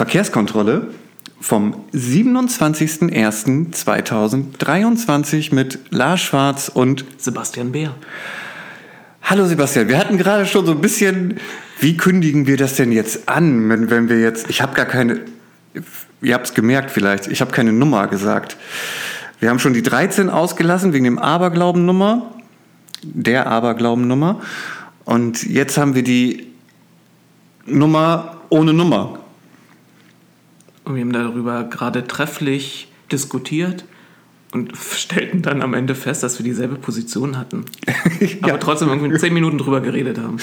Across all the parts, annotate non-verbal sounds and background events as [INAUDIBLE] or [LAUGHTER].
Verkehrskontrolle vom 27.01.2023 mit Lars Schwarz und Sebastian Beer. Hallo Sebastian, wir hatten gerade schon so ein bisschen, wie kündigen wir das denn jetzt an, wenn, wenn wir jetzt, ich habe gar keine, ihr habt es gemerkt vielleicht, ich habe keine Nummer gesagt. Wir haben schon die 13 ausgelassen wegen dem Aberglauben-Nummer, der Aberglauben-Nummer. Und jetzt haben wir die Nummer ohne Nummer. Und wir haben darüber gerade trefflich diskutiert und stellten dann am Ende fest, dass wir dieselbe Position hatten. [LAUGHS] Aber trotzdem irgendwie zehn Minuten drüber geredet haben.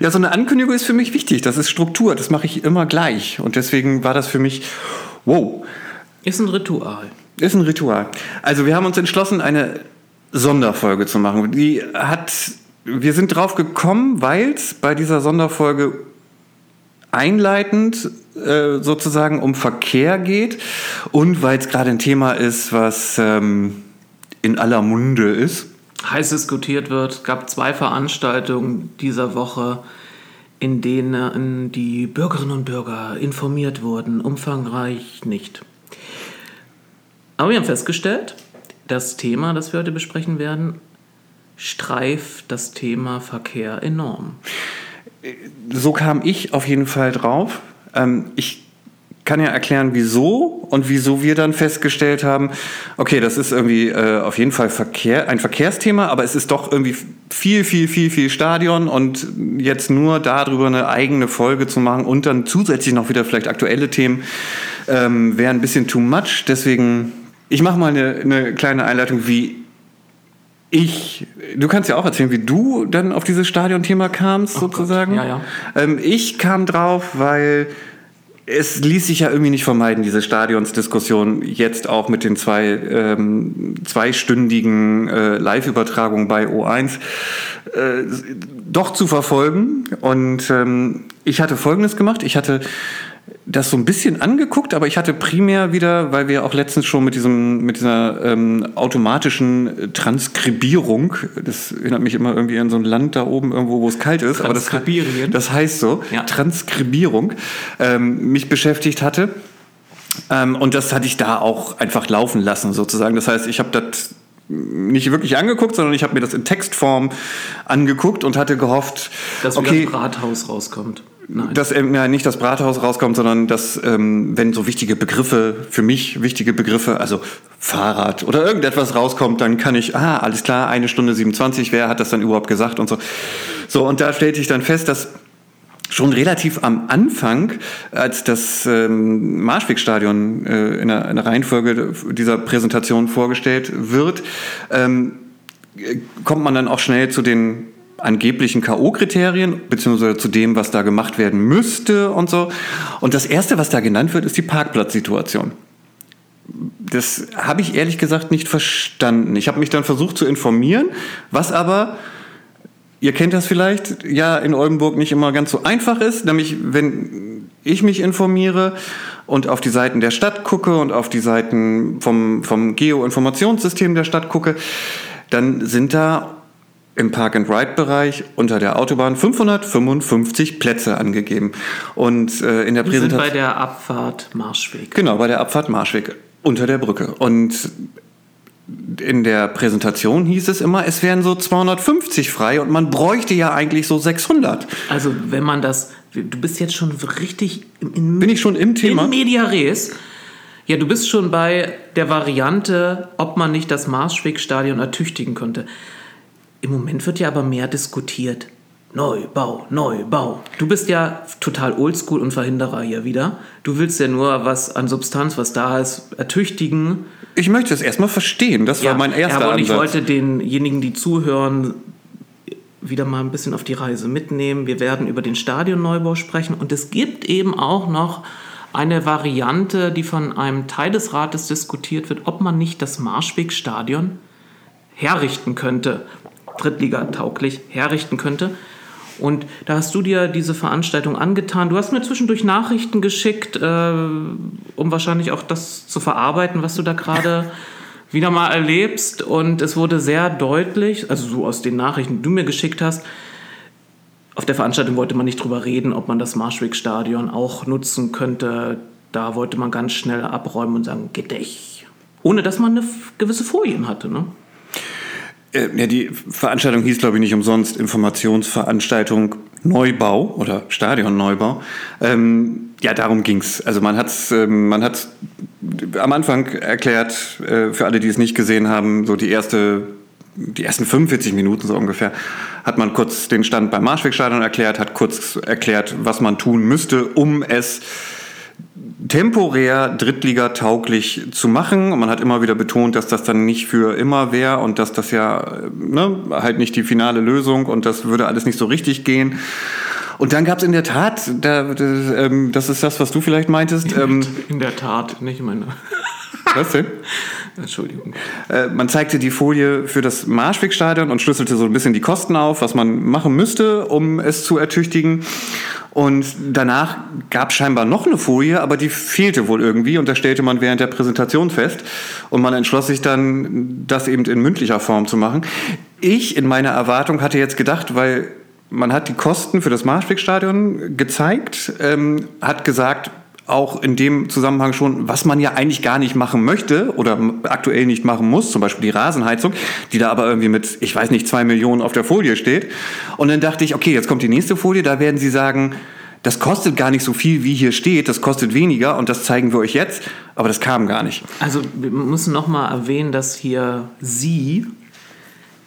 Ja, so eine Ankündigung ist für mich wichtig. Das ist Struktur. Das mache ich immer gleich. Und deswegen war das für mich, wow. Ist ein Ritual. Ist ein Ritual. Also wir haben uns entschlossen, eine Sonderfolge zu machen. Die hat, wir sind drauf gekommen, weil es bei dieser Sonderfolge einleitend äh, sozusagen um Verkehr geht und weil es gerade ein Thema ist, was ähm, in aller Munde ist. Heiß diskutiert wird. Es gab zwei Veranstaltungen dieser Woche, in denen die Bürgerinnen und Bürger informiert wurden. Umfangreich nicht. Aber wir haben festgestellt, das Thema, das wir heute besprechen werden, streift das Thema Verkehr enorm so kam ich auf jeden Fall drauf. Ähm, ich kann ja erklären, wieso und wieso wir dann festgestellt haben, okay, das ist irgendwie äh, auf jeden Fall Verkehr, ein Verkehrsthema, aber es ist doch irgendwie viel, viel, viel, viel Stadion und jetzt nur darüber eine eigene Folge zu machen und dann zusätzlich noch wieder vielleicht aktuelle Themen ähm, wäre ein bisschen too much. Deswegen, ich mache mal eine, eine kleine Einleitung, wie ich, du kannst ja auch erzählen, wie du dann auf dieses Stadionthema kamst, oh sozusagen. Gott. Ja, ja. Ähm, ich kam drauf, weil es ließ sich ja irgendwie nicht vermeiden, diese Stadionsdiskussion jetzt auch mit den zwei ähm, zweistündigen äh, Live-Übertragungen bei O1 äh, doch zu verfolgen. Und ähm, ich hatte Folgendes gemacht. Ich hatte das so ein bisschen angeguckt, aber ich hatte primär wieder, weil wir auch letztens schon mit diesem mit dieser ähm, automatischen Transkribierung, das erinnert mich immer irgendwie an so ein Land da oben irgendwo, wo es kalt ist, aber das, das heißt so, ja. Transkribierung, ähm, mich beschäftigt hatte. Ähm, und das hatte ich da auch einfach laufen lassen sozusagen. Das heißt, ich habe das nicht wirklich angeguckt, sondern ich habe mir das in Textform angeguckt und hatte gehofft, dass okay, das Rathaus rauskommt. Nein. Dass ähm, ja, nicht das Brathaus rauskommt, sondern dass, ähm, wenn so wichtige Begriffe, für mich wichtige Begriffe, also Fahrrad oder irgendetwas rauskommt, dann kann ich, ah, alles klar, eine Stunde 27, wer hat das dann überhaupt gesagt und so. So, und da stellte ich dann fest, dass schon relativ am Anfang, als das ähm, Marschwegstadion äh, in, der, in der Reihenfolge dieser Präsentation vorgestellt wird, ähm, kommt man dann auch schnell zu den angeblichen K.O.-Kriterien, beziehungsweise zu dem, was da gemacht werden müsste und so. Und das Erste, was da genannt wird, ist die Parkplatzsituation. Das habe ich ehrlich gesagt nicht verstanden. Ich habe mich dann versucht zu informieren, was aber, ihr kennt das vielleicht, ja in Oldenburg nicht immer ganz so einfach ist. Nämlich, wenn ich mich informiere und auf die Seiten der Stadt gucke und auf die Seiten vom, vom Geoinformationssystem der Stadt gucke, dann sind da im Park-and-Ride-Bereich unter der Autobahn 555 Plätze angegeben. Und äh, in der Wir Präsentation. Sind bei der Abfahrt Marschweg. Genau, bei der Abfahrt Marschweg unter der Brücke. Und in der Präsentation hieß es immer, es wären so 250 frei und man bräuchte ja eigentlich so 600. Also wenn man das, du bist jetzt schon richtig in, bin ich schon im Thema in Media Res. Ja, du bist schon bei der Variante, ob man nicht das Marschwegstadion ertüchtigen könnte. Im Moment wird ja aber mehr diskutiert. Neubau, Neubau. Du bist ja total oldschool und Verhinderer hier wieder. Du willst ja nur was an Substanz, was da ist, ertüchtigen. Ich möchte es erstmal verstehen. Das ja, war mein erster ja, aber Ansatz. ich wollte denjenigen, die zuhören, wieder mal ein bisschen auf die Reise mitnehmen. Wir werden über den Stadionneubau sprechen und es gibt eben auch noch eine Variante, die von einem Teil des Rates diskutiert wird, ob man nicht das Marschwegstadion herrichten könnte. Drittliga-tauglich herrichten könnte. Und da hast du dir diese Veranstaltung angetan. Du hast mir zwischendurch Nachrichten geschickt, äh, um wahrscheinlich auch das zu verarbeiten, was du da gerade [LAUGHS] wieder mal erlebst. Und es wurde sehr deutlich, also so aus den Nachrichten, die du mir geschickt hast, auf der Veranstaltung wollte man nicht drüber reden, ob man das Marschweg-Stadion auch nutzen könnte. Da wollte man ganz schnell abräumen und sagen, geht dich. Ohne dass man eine gewisse Folien hatte. Ne? Äh, ja, die Veranstaltung hieß, glaube ich, nicht umsonst Informationsveranstaltung Neubau oder Stadionneubau. Ähm, ja, darum ging's. Also man hat ähm, hat's am Anfang erklärt, äh, für alle, die es nicht gesehen haben, so die erste die ersten 45 Minuten so ungefähr, hat man kurz den Stand beim Marschwegstadion erklärt, hat kurz erklärt, was man tun müsste, um es temporär Drittliga-tauglich zu machen. Und man hat immer wieder betont, dass das dann nicht für immer wäre und dass das ja ne, halt nicht die finale Lösung und das würde alles nicht so richtig gehen. Und dann gab es in der Tat, da, das, ähm, das ist das, was du vielleicht meintest. Ähm, in der Tat, nicht meine. Was denn? [LAUGHS] Entschuldigung. Äh, man zeigte die Folie für das Marschwegstadion und schlüsselte so ein bisschen die Kosten auf, was man machen müsste, um es zu ertüchtigen. Und danach gab es scheinbar noch eine Folie, aber die fehlte wohl irgendwie und das stellte man während der Präsentation fest. Und man entschloss sich dann, das eben in mündlicher Form zu machen. Ich in meiner Erwartung hatte jetzt gedacht, weil man hat die Kosten für das Marschwegstadion gezeigt, ähm, hat gesagt, auch in dem Zusammenhang schon, was man ja eigentlich gar nicht machen möchte oder aktuell nicht machen muss, zum Beispiel die Rasenheizung, die da aber irgendwie mit, ich weiß nicht, zwei Millionen auf der Folie steht. Und dann dachte ich, okay, jetzt kommt die nächste Folie, da werden sie sagen, das kostet gar nicht so viel, wie hier steht, das kostet weniger und das zeigen wir euch jetzt, aber das kam gar nicht. Also wir müssen nochmal erwähnen, dass hier Sie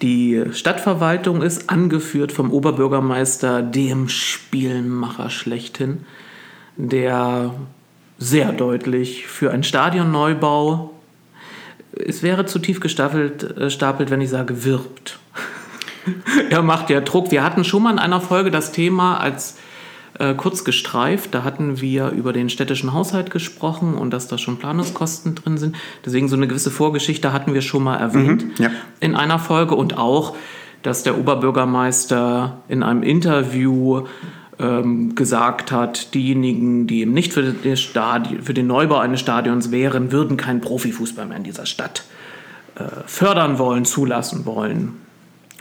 die Stadtverwaltung ist, angeführt vom Oberbürgermeister, dem Spielmacher schlechthin der sehr deutlich für einen Stadionneubau, es wäre zu tief gestapelt, äh, stapelt, wenn ich sage, wirbt. [LAUGHS] er macht ja Druck. Wir hatten schon mal in einer Folge das Thema als äh, kurz gestreift. Da hatten wir über den städtischen Haushalt gesprochen und dass da schon Planungskosten drin sind. Deswegen so eine gewisse Vorgeschichte hatten wir schon mal erwähnt mhm, ja. in einer Folge und auch, dass der Oberbürgermeister in einem Interview ähm, gesagt hat, diejenigen, die eben nicht für, für, den Neubau eines Stadions wären, würden keinen Profifußball mehr in dieser Stadt äh, fördern wollen, zulassen wollen.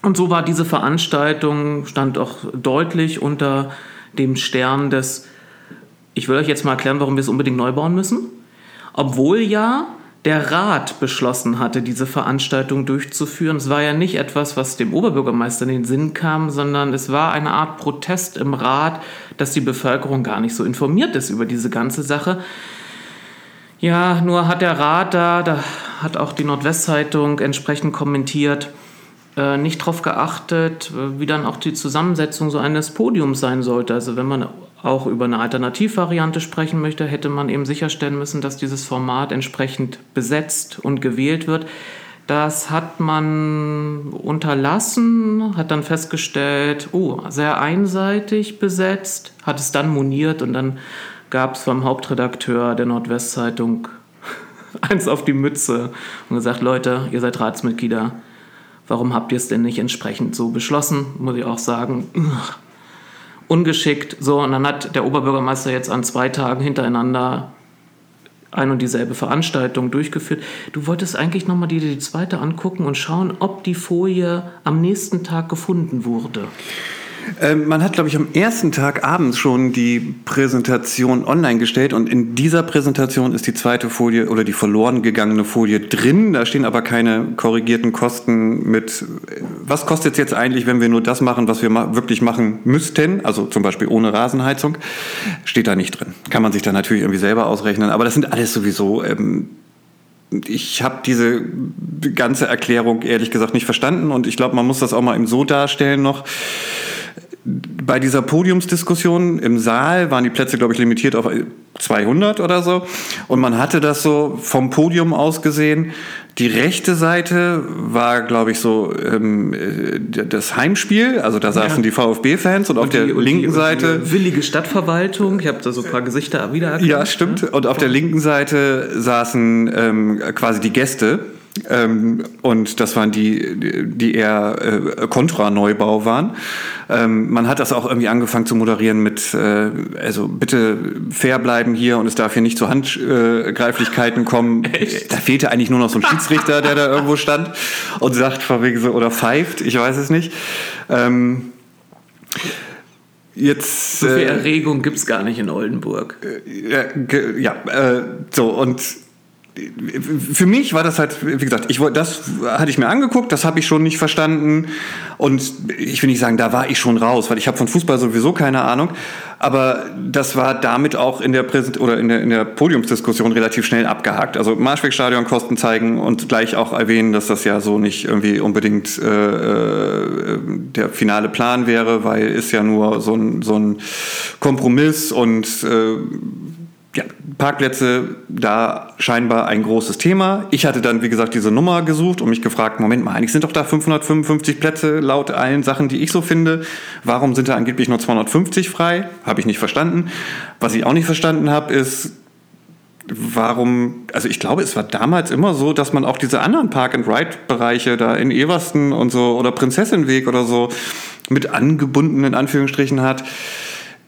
Und so war diese Veranstaltung, stand auch deutlich unter dem Stern des, ich will euch jetzt mal erklären, warum wir es unbedingt neu bauen müssen. Obwohl ja der Rat beschlossen hatte, diese Veranstaltung durchzuführen. Es war ja nicht etwas, was dem Oberbürgermeister in den Sinn kam, sondern es war eine Art Protest im Rat, dass die Bevölkerung gar nicht so informiert ist über diese ganze Sache. Ja, nur hat der Rat da, da hat auch die Nordwestzeitung entsprechend kommentiert, äh, nicht darauf geachtet, wie dann auch die Zusammensetzung so eines Podiums sein sollte. Also wenn man auch über eine Alternativvariante sprechen möchte, hätte man eben sicherstellen müssen, dass dieses Format entsprechend besetzt und gewählt wird. Das hat man unterlassen, hat dann festgestellt, oh, sehr einseitig besetzt, hat es dann moniert und dann gab es vom Hauptredakteur der Nordwestzeitung [LAUGHS] eins auf die Mütze und gesagt, Leute, ihr seid Ratsmitglieder, warum habt ihr es denn nicht entsprechend so beschlossen? Muss ich auch sagen, [LAUGHS] ungeschickt. So, und dann hat der Oberbürgermeister jetzt an zwei Tagen hintereinander ein und dieselbe Veranstaltung durchgeführt. Du wolltest eigentlich nochmal dir die zweite angucken und schauen, ob die Folie am nächsten Tag gefunden wurde. Ähm, man hat, glaube ich, am ersten Tag abends schon die Präsentation online gestellt und in dieser Präsentation ist die zweite Folie oder die verloren gegangene Folie drin. Da stehen aber keine korrigierten Kosten mit, was kostet es jetzt eigentlich, wenn wir nur das machen, was wir wirklich machen müssten, also zum Beispiel ohne Rasenheizung, steht da nicht drin. Kann man sich dann natürlich irgendwie selber ausrechnen, aber das sind alles sowieso ähm, ich habe diese ganze Erklärung ehrlich gesagt nicht verstanden. Und ich glaube, man muss das auch mal eben so darstellen noch bei dieser Podiumsdiskussion im Saal waren die Plätze, glaube ich, limitiert auf 200 oder so. Und man hatte das so vom Podium aus gesehen. Die rechte Seite war, glaube ich, so ähm, das Heimspiel. Also da saßen ja. die VfB-Fans und, und, auf die, der linken die, Seite. Die willige Stadtverwaltung. Ich habe da so ein paar Gesichter wiedererkannt. Ja, stimmt. Und auf der linken Seite saßen ähm, quasi die Gäste. Ähm, und das waren die, die eher äh, Kontra-Neubau waren. Ähm, man hat das auch irgendwie angefangen zu moderieren mit, äh, also bitte fair bleiben hier und es darf hier nicht zu Handgreiflichkeiten kommen. [LAUGHS] Echt? Da fehlte eigentlich nur noch so ein Schiedsrichter, der da irgendwo stand und sagt, von wegen so, oder pfeift, ich weiß es nicht. Ähm, jetzt. So viel äh, Erregung gibt es gar nicht in Oldenburg. ja, ge- ja äh, so und für mich war das halt, wie gesagt, ich das hatte ich mir angeguckt, das habe ich schon nicht verstanden und ich will nicht sagen, da war ich schon raus, weil ich habe von Fußball sowieso keine Ahnung, aber das war damit auch in der Präsent oder in der, in der Podiumsdiskussion relativ schnell abgehakt. Also Marschwegstadion Kosten zeigen und gleich auch erwähnen, dass das ja so nicht irgendwie unbedingt äh, äh, der finale Plan wäre, weil ist ja nur so ein, so ein Kompromiss und äh, ja, Parkplätze da scheinbar ein großes Thema. Ich hatte dann, wie gesagt, diese Nummer gesucht und mich gefragt, Moment mal, eigentlich sind doch da 555 Plätze laut allen Sachen, die ich so finde. Warum sind da angeblich nur 250 frei? Habe ich nicht verstanden. Was ich auch nicht verstanden habe, ist, warum, also ich glaube, es war damals immer so, dass man auch diese anderen Park-and-Ride-Bereiche da in Eversten und so oder Prinzessinweg oder so mit angebunden in Anführungsstrichen hat.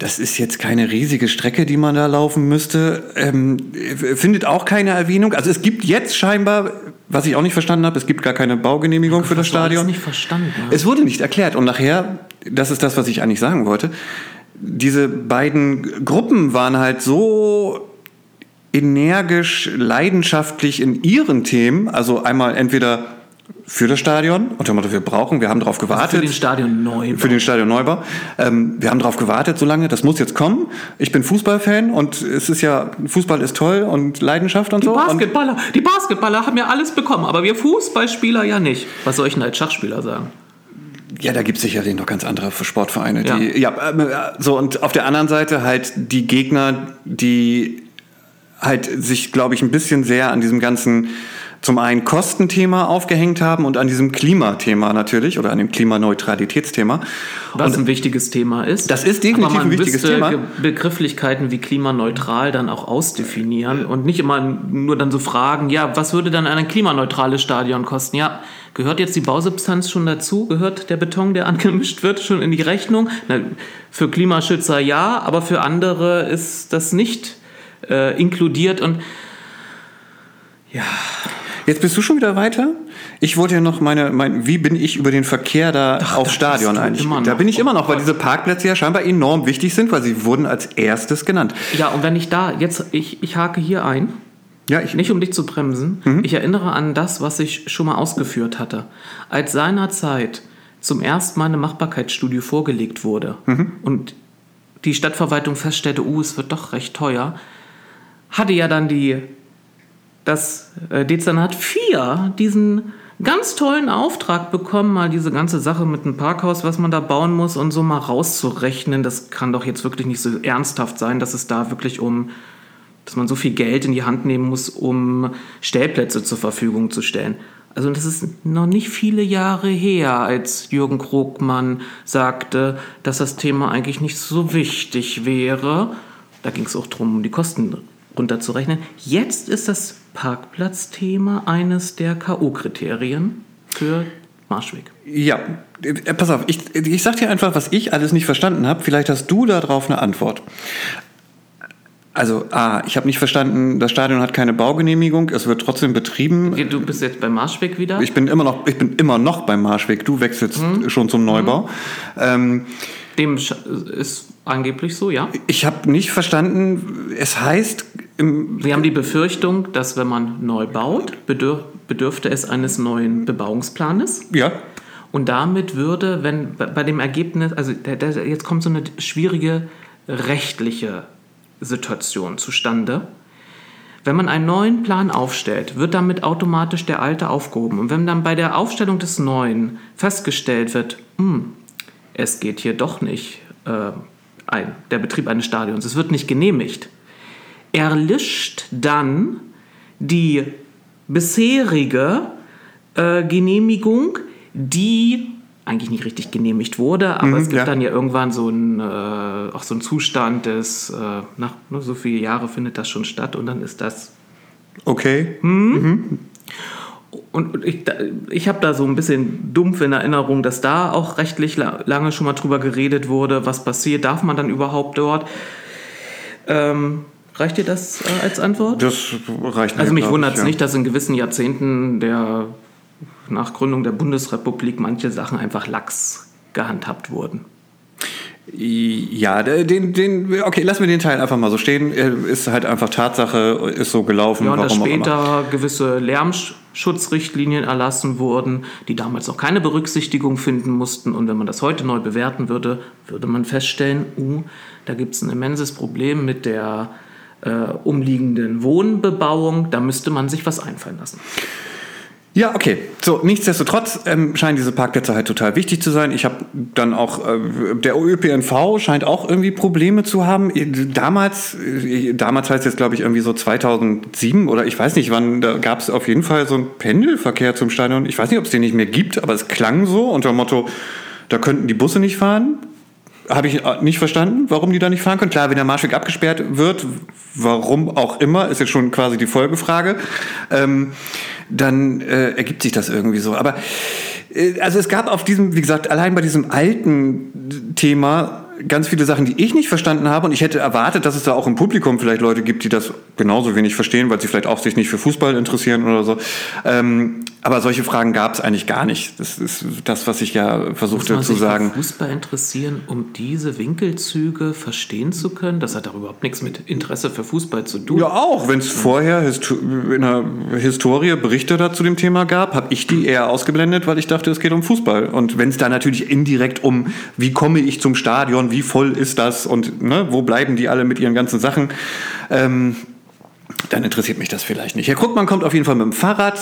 Das ist jetzt keine riesige Strecke, die man da laufen müsste. Ähm, findet auch keine Erwähnung. Also es gibt jetzt scheinbar, was ich auch nicht verstanden habe, es gibt gar keine Baugenehmigung für das Stadion. nicht verstanden. Es wurde nicht erklärt. Und nachher, das ist das, was ich eigentlich sagen wollte, diese beiden Gruppen waren halt so energisch, leidenschaftlich in ihren Themen. Also einmal entweder für das Stadion, unter Motto, wir brauchen, wir haben darauf für gewartet. den Stadion neu. Für den Stadionneubau. Ähm, wir haben darauf gewartet so lange, das muss jetzt kommen. Ich bin Fußballfan und es ist ja, Fußball ist toll und Leidenschaft und Die so. Und Basketballer, die Basketballer haben ja alles bekommen, aber wir Fußballspieler ja nicht. Was soll ich denn als Schachspieler sagen? Ja, da gibt es sicherlich noch ganz andere Sportvereine. Ja. Die, ja, ähm, äh, so und auf der anderen Seite halt die Gegner, die halt sich, glaube ich, ein bisschen sehr an diesem ganzen zum einen Kostenthema aufgehängt haben und an diesem Klimathema natürlich oder an dem Klimaneutralitätsthema. Was ein wichtiges Thema ist. Das ist definitiv ein wichtiges Thema. Begrifflichkeiten wie klimaneutral dann auch ausdefinieren und nicht immer nur dann so fragen, ja, was würde dann ein klimaneutrales Stadion kosten? Ja, gehört jetzt die Bausubstanz schon dazu? Gehört der Beton, der [LAUGHS] angemischt wird, schon in die Rechnung? Na, für Klimaschützer ja, aber für andere ist das nicht äh, inkludiert und ja, Jetzt bist du schon wieder weiter. Ich wollte ja noch meine, mein, wie bin ich über den Verkehr da aufs da Stadion eigentlich? Da bin ich immer noch, Oh weil Gott. diese Parkplätze ja scheinbar enorm wichtig sind, weil sie wurden als erstes genannt. Ja, und wenn ich da jetzt, ich, ich hake hier ein, Ja, ich, nicht um dich zu bremsen, ich erinnere an das, was ich schon mal ausgeführt hatte. Als seinerzeit zum ersten Mal eine Machbarkeitsstudie vorgelegt wurde und die Stadtverwaltung feststellte, uh, es wird doch recht teuer, hatte ja dann die, das äh, Dezernat 4 diesen ganz tollen Auftrag bekommen, mal diese ganze Sache mit dem Parkhaus, was man da bauen muss und so mal rauszurechnen. Das kann doch jetzt wirklich nicht so ernsthaft sein, dass es da wirklich um, dass man so viel Geld in die Hand nehmen muss, um Stellplätze zur Verfügung zu stellen. Also das ist noch nicht viele Jahre her, als Jürgen Krogmann sagte, dass das Thema eigentlich nicht so wichtig wäre. Da ging es auch darum, um die Kosten runterzurechnen. Jetzt ist das Parkplatzthema eines der K.O.-Kriterien für Marschweg. ja, äh, pass auf, ich, ich sag dir einfach, was ich alles nicht verstanden habe. Vielleicht hast du darauf eine Antwort. Also, A, ich habe nicht verstanden, das Stadion hat keine Baugenehmigung, es wird trotzdem betrieben. Du bist jetzt bei Marschweg wieder? Ich bin immer noch, ich bin immer noch beim Marschweg. Du wechselst Mhm. schon zum Neubau. Ähm, Dem ist angeblich so, ja. ich habe nicht verstanden, es heißt Sie haben die Befürchtung, dass wenn man neu baut, bedürf, bedürfte es eines neuen Bebauungsplanes. ja, Und damit würde, wenn bei dem Ergebnis, also der, der, jetzt kommt so eine schwierige rechtliche Situation zustande. Wenn man einen neuen Plan aufstellt, wird damit automatisch der alte aufgehoben. Und wenn dann bei der Aufstellung des neuen festgestellt wird, hm, es geht hier doch nicht äh, ein, der Betrieb eines Stadions, es wird nicht genehmigt, erlischt dann die bisherige äh, Genehmigung, die eigentlich nicht richtig genehmigt wurde, aber Mhm, es gibt ja. dann ja irgendwann so einen, äh, auch so einen Zustand des, äh, nach ne, so viele Jahre findet das schon statt und dann ist das okay. und und ich, ich habe da so ein bisschen dumpf in Erinnerung, dass da auch rechtlich la lange schon mal drüber geredet wurde, was passiert, darf man dann überhaupt dort. Ähm, reicht dir das äh, als Antwort? Das reicht Also mich wundert es ja. nicht, dass in gewissen Jahrzehnten der nach Gründung der Bundesrepublik manche Sachen einfach lax gehandhabt wurden. Ja, den, den, okay, lassen wir den Teil einfach mal so stehen. Ist halt einfach Tatsache, ist so gelaufen. Ja, und dass später gewisse Lärmschutzrichtlinien erlassen wurden, die damals auch keine Berücksichtigung finden mussten. Und wenn man das heute neu bewerten würde, würde man feststellen, uh, da gibt es ein immenses Problem mit der äh, umliegenden Wohnbebauung. Da müsste man sich was einfallen lassen. Ja, okay. So, nichtsdestotrotz ähm, scheinen diese Parkplätze halt total wichtig zu sein. Ich habe dann auch, äh, der ÖPNV scheint auch irgendwie Probleme zu haben. Damals, äh, damals heißt jetzt glaube ich irgendwie so 2007 oder ich weiß nicht wann, da gab es auf jeden Fall so einen Pendelverkehr zum Stadion. Ich weiß nicht, ob es den nicht mehr gibt, aber es klang so unter dem Motto, da könnten die Busse nicht fahren. Habe ich äh, nicht verstanden, warum die da nicht fahren können. Klar, wenn der Marschweg abgesperrt wird, warum auch immer, ist jetzt schon quasi die Folgefrage. Ähm, dann äh, ergibt sich das irgendwie so. Aber äh, also es gab auf diesem, wie gesagt, allein bei diesem alten Thema ganz viele Sachen, die ich nicht verstanden habe. Und ich hätte erwartet, dass es da auch im Publikum vielleicht Leute gibt, die das genauso wenig verstehen, weil sie vielleicht auch sich nicht für Fußball interessieren oder so. Ähm, aber solche Fragen gab es eigentlich gar nicht. Das ist das, was ich ja versuchte zu sagen. Für Fußball interessieren, um diese Winkelzüge verstehen zu können? Das hat doch überhaupt nichts mit Interesse für Fußball zu tun. Ja, auch. Wenn es vorher in der Historie Berichte dazu zu dem Thema gab, habe ich die eher ausgeblendet, weil ich dachte, es geht um Fußball. Und wenn es da natürlich indirekt um, wie komme ich zum Stadion, wie voll ist das und ne, wo bleiben die alle mit ihren ganzen Sachen, ähm, dann interessiert mich das vielleicht nicht. Herr Krugmann kommt auf jeden Fall mit dem Fahrrad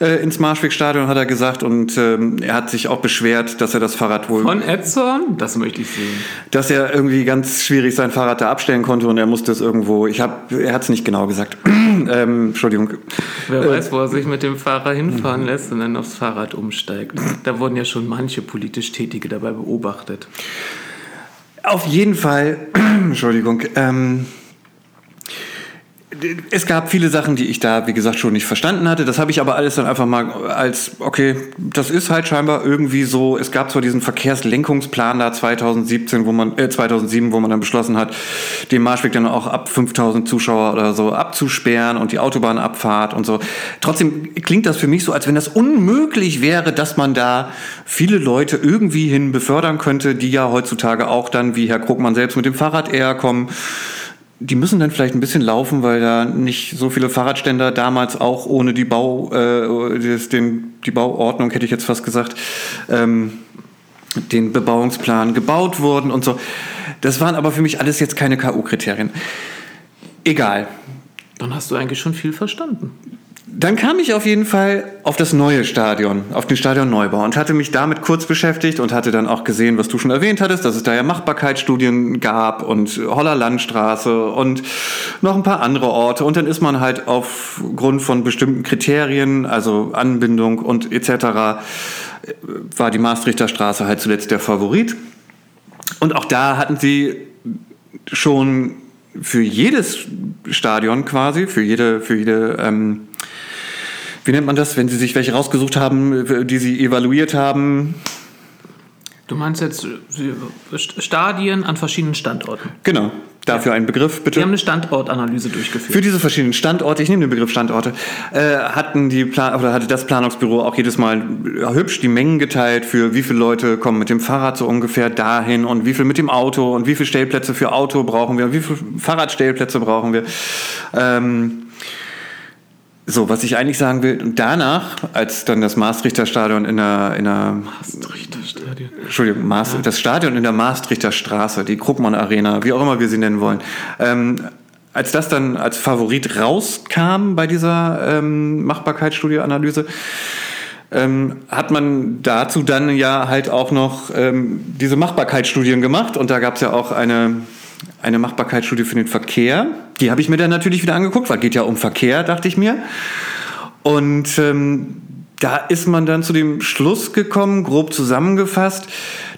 äh, ins Marschwegstadion, hat er gesagt. Und ähm, er hat sich auch beschwert, dass er das Fahrrad wohl... Von Edson? Das möchte ich sehen. Dass er irgendwie ganz schwierig sein Fahrrad da abstellen konnte und er musste es irgendwo... Ich hab, er hat es nicht genau gesagt. [CLEARS THROAT] ähm, Entschuldigung. Wer äh, weiß, wo er sich mit dem Fahrer hinfahren lässt und dann aufs Fahrrad umsteigt. Da wurden ja schon manche politisch Tätige dabei beobachtet. Auf jeden Fall, [CLEARS THROAT] Entschuldigung, ähm, es gab viele Sachen, die ich da, wie gesagt, schon nicht verstanden hatte. Das habe ich aber alles dann einfach mal als, okay, das ist halt scheinbar irgendwie so. Es gab zwar diesen Verkehrslenkungsplan da 2017, wo man, äh, 2007, wo man dann beschlossen hat, den Marschweg dann auch ab 5000 Zuschauer oder so abzusperren und die Autobahnabfahrt und so. Trotzdem klingt das für mich so, als wenn das unmöglich wäre, dass man da viele Leute irgendwie hin befördern könnte, die ja heutzutage auch dann, wie Herr Krugmann selbst, mit dem Fahrrad eher kommen die müssen dann vielleicht ein bisschen laufen, weil da nicht so viele Fahrradständer damals auch ohne die Bau, äh, den, die Bauordnung hätte ich jetzt fast gesagt, ähm, den Bebauungsplan gebaut wurden und so. Das waren aber für mich alles jetzt keine K.O.-Kriterien. Egal. Dann hast du eigentlich schon viel verstanden. Dann kam ich auf jeden Fall auf das neue Stadion, auf den Stadionneubau und hatte mich damit kurz beschäftigt und hatte dann auch gesehen, was du schon erwähnt hattest, dass es da ja Machbarkeitsstudien gab und Holler Landstraße und noch ein paar andere Orte. Und dann ist man halt aufgrund von bestimmten Kriterien, also Anbindung und etc., war die Maastrichter Straße halt zuletzt der Favorit. Und auch da hatten sie schon für jedes Stadion quasi, für jede, für jede ähm, wie nennt man das, wenn Sie sich welche rausgesucht haben, die Sie evaluiert haben? Du meinst jetzt äh, Stadien an verschiedenen Standorten? Genau. Dafür einen Begriff, bitte. Wir haben eine Standortanalyse durchgeführt. Für diese verschiedenen Standorte, ich nehme den Begriff Standorte, äh, hatten die Plan oder hatte das Planungsbüro auch jedes Mal hübsch die Mengen geteilt für wie viele Leute kommen mit dem Fahrrad so ungefähr dahin und wie viel mit dem Auto und wie viele Stellplätze für Auto brauchen wir und wie viele Fahrradstellplätze brauchen wir. Ähm, so, was ich eigentlich sagen will, und danach, als dann das Maastrichter Stadion in der, in der Maastrichter Stadion. Entschuldigung, Maas, ja. das Stadion in der Maastrichter Straße, die Krugmann Arena, wie auch immer wir sie nennen wollen, ähm, als das dann als Favorit rauskam bei dieser ähm, Machbarkeitsstudie-Analyse, ähm, hat man dazu dann ja halt auch noch ähm, diese Machbarkeitsstudien gemacht und da gab es ja auch eine eine Machbarkeitsstudie für den Verkehr. Die habe ich mir dann natürlich wieder angeguckt, weil es geht ja um Verkehr, dachte ich mir. Und ähm, da ist man dann zu dem Schluss gekommen, grob zusammengefasst,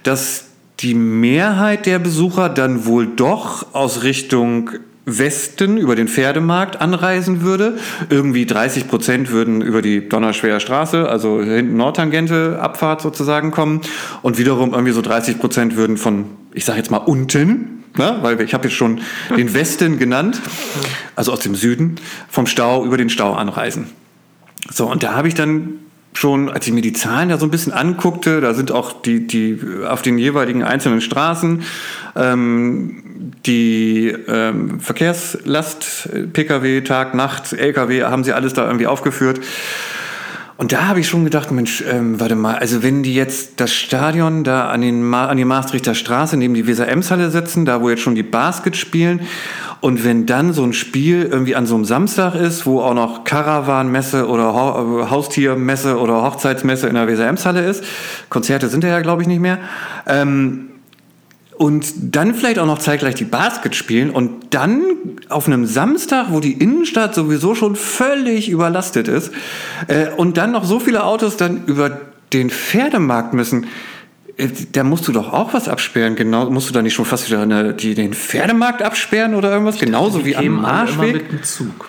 dass die Mehrheit der Besucher dann wohl doch aus Richtung Westen über den Pferdemarkt anreisen würde. Irgendwie 30 Prozent würden über die Donnerschwerer Straße, also hinten Nordtangente Abfahrt sozusagen kommen. Und wiederum irgendwie so 30 Prozent würden von, ich sage jetzt mal unten, ne? weil ich habe jetzt schon den Westen genannt, also aus dem Süden, vom Stau über den Stau anreisen. So, und da habe ich dann schon, als ich mir die Zahlen da so ein bisschen anguckte, da sind auch die, die auf den jeweiligen einzelnen Straßen ähm, die ähm, Verkehrslast, Pkw, Tag, Nacht, Lkw, haben sie alles da irgendwie aufgeführt. Und da habe ich schon gedacht, Mensch, ähm, warte mal, also wenn die jetzt das Stadion da an, den Ma an die Maastrichter Straße neben die Weser-Ems-Halle setzen, da wo jetzt schon die Basket spielen, und wenn dann so ein Spiel irgendwie an so einem Samstag ist, wo auch noch Karawanmesse oder ha Haustiermesse oder Hochzeitsmesse in der Weser-Ems-Halle ist, Konzerte sind ja, glaube ich, nicht mehr, ähm, und dann vielleicht auch noch zeitgleich die Basket spielen und dann auf einem Samstag, wo die Innenstadt sowieso schon völlig überlastet ist äh, und dann noch so viele Autos dann über den Pferdemarkt müssen, äh, da musst du doch auch was absperren. Genau, musst du da nicht schon fast wieder eine, die, den Pferdemarkt absperren oder irgendwas? Genauso dachte, wie am Marschweg. Immer mit dem Zug.